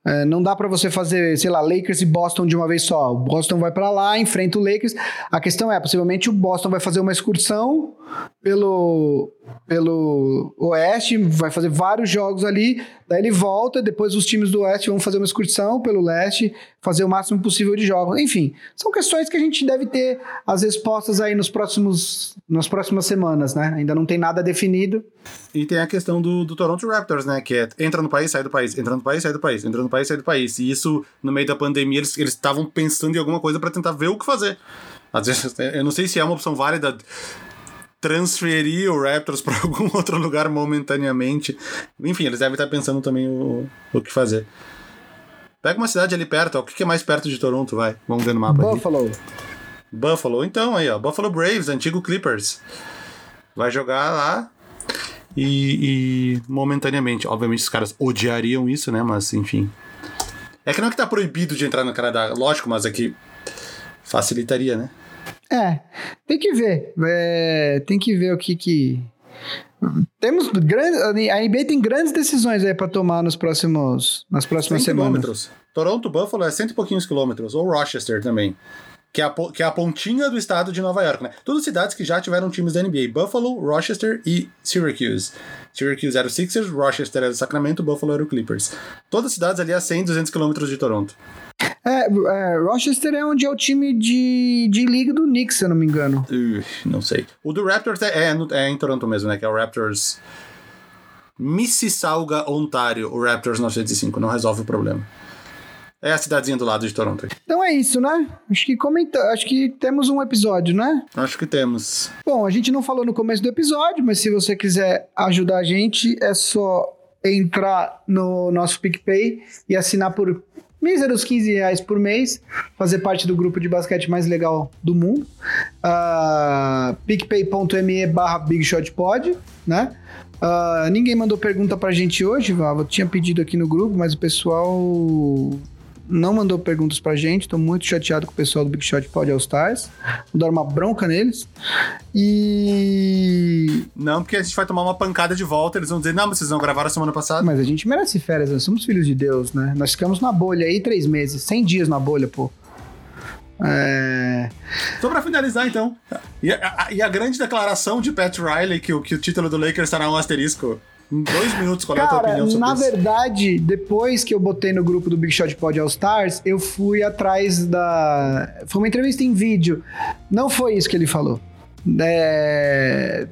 É, não dá para você fazer, sei lá, Lakers e Boston de uma vez só. O Boston vai para lá, enfrenta o Lakers. A questão é, possivelmente o Boston vai fazer uma excursão pelo, pelo Oeste, vai fazer vários jogos ali, daí ele volta, depois os times do Oeste vão fazer uma excursão pelo Leste, fazer o máximo possível de jogos. Enfim, são questões que a gente deve ter as respostas aí nos próximos, nas próximas semanas, né? Ainda não tem nada definido. E tem a questão do, do Toronto Raptors, né? Que é entra no país, sai do país, entra no país, sai do país, entra no país, sai do país. E isso, no meio da pandemia, eles estavam pensando em alguma coisa para tentar ver o que fazer. Às vezes, eu não sei se é uma opção válida transferir o Raptors para algum outro lugar momentaneamente. Enfim, eles devem estar pensando também o, o que fazer. Pega uma cidade ali perto, ó. o que é mais perto de Toronto, vai? Vamos ver no mapa Buffalo. Aqui. Buffalo. Então, aí, ó. Buffalo Braves, antigo Clippers. Vai jogar lá e, e momentaneamente. Obviamente os caras odiariam isso, né? Mas, enfim. É que não é que tá proibido de entrar no Canadá, lógico, mas é que facilitaria, né? É, tem que ver. É, tem que ver o que que. Temos grandes. A NBA tem grandes decisões aí para tomar nos próximos, nas próximas semanas. Quilômetros. Toronto, Buffalo é cento e pouquinhos quilômetros. Ou Rochester também. Que é, a, que é a pontinha do estado de Nova York, né? Todas cidades que já tiveram times da NBA: Buffalo, Rochester e Syracuse. Syracuse era o Sixers, Rochester era o Sacramento, Buffalo era o Clippers. Todas cidades ali a 100, 200 quilômetros de Toronto. É, é, Rochester é onde é o time de, de liga do Knicks, se eu não me engano. Uh, não sei. O do Raptors é, é, é, em Toronto mesmo, né? Que é o Raptors. Mississauga, Ontário, o Raptors 905. Não resolve o problema. É a cidadezinha do lado de Toronto. Então é isso, né? Acho que comenta, acho que temos um episódio, né? Acho que temos. Bom, a gente não falou no começo do episódio, mas se você quiser ajudar a gente, é só entrar no nosso PicPay e assinar por míseros 15 reais por mês, fazer parte do grupo de basquete mais legal do mundo. Uh, picpay.me barra bigshotpod, né? Uh, ninguém mandou pergunta pra gente hoje, Vava. tinha pedido aqui no grupo, mas o pessoal não mandou perguntas pra gente. Tô muito chateado com o pessoal do Big Shot Pod All Stars. Vou dar uma bronca neles. E. Não, porque a gente vai tomar uma pancada de volta. Eles vão dizer, não, mas vocês não gravaram semana passada. Mas a gente merece férias, nós somos filhos de Deus, né? Nós ficamos na bolha aí três meses, 100 dias na bolha, pô. É... Só pra finalizar, então. E a, e a, grande declaração de Pat Riley que o, que o título do Lakers estará um asterisco. Em dois minutos, qual Cara, é a tua opinião sobre na isso? Verdade, depois que eu botei no grupo do Big Shot Pod All Stars, eu fui atrás da. Foi uma entrevista em vídeo. Não foi isso que ele falou. É...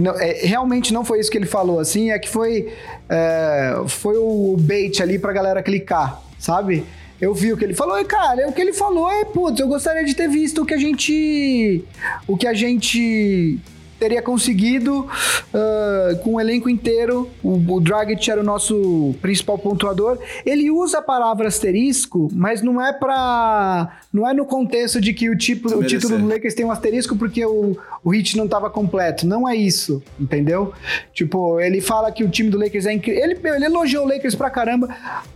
Não, é, realmente não foi isso que ele falou, assim, é que foi, é, foi o bait ali pra galera clicar, sabe? Eu vi o que ele falou e, cara, o que ele falou é, putz, eu gostaria de ter visto o que a gente. O que a gente teria conseguido uh, com o elenco inteiro. O, o Dragic era o nosso principal pontuador. Ele usa a palavra asterisco, mas não é para não é no contexto de que o, tipo, o título do Lakers tem um asterisco porque o, o hit não estava completo. Não é isso, entendeu? Tipo, ele fala que o time do Lakers é incrível. Ele, ele elogiou o Lakers pra caramba.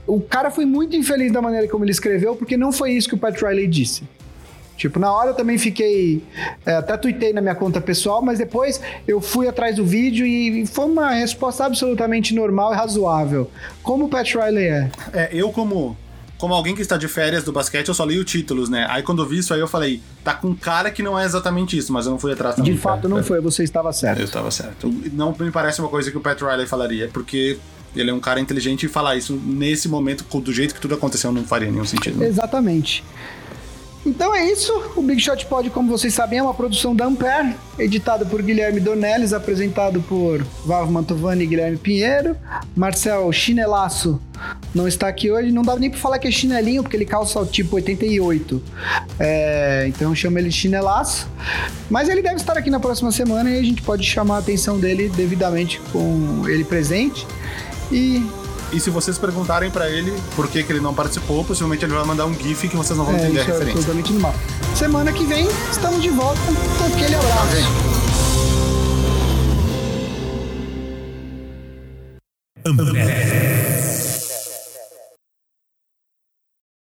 O cara foi muito infeliz da maneira como ele escreveu, porque não foi isso que o Pat Riley disse. Tipo, na hora eu também fiquei. É, até tuitei na minha conta pessoal, mas depois eu fui atrás do vídeo e foi uma resposta absolutamente normal e razoável. Como o Pat Riley é. É, eu como. Como alguém que está de férias do basquete, eu só li os títulos, né? Aí quando eu vi isso aí, eu falei, tá com cara que não é exatamente isso, mas eu não fui atrás também. De fato, não foi, você estava certo. Eu estava certo. Não me parece uma coisa que o Pat Riley falaria, porque ele é um cara inteligente e falar isso nesse momento, do jeito que tudo aconteceu, não faria nenhum sentido. Né? Exatamente. Então é isso. O Big Shot Pod, como vocês sabem, é uma produção da Ampere, editado por Guilherme Dornelles, apresentado por Vavo Mantovani e Guilherme Pinheiro. Marcel Chinelaço não está aqui hoje. Não dá nem para falar que é chinelinho, porque ele calça o tipo 88. É, então chama ele Chinelaço. Mas ele deve estar aqui na próxima semana e a gente pode chamar a atenção dele devidamente com ele presente. E E se vocês perguntarem pra ele por que, que ele não participou, possivelmente ele vai mandar um GIF que vocês não vão É, entender a é referência. totalmente normal. Semana que vem, estamos de volta. Aquele abraço. Gente. Ambev.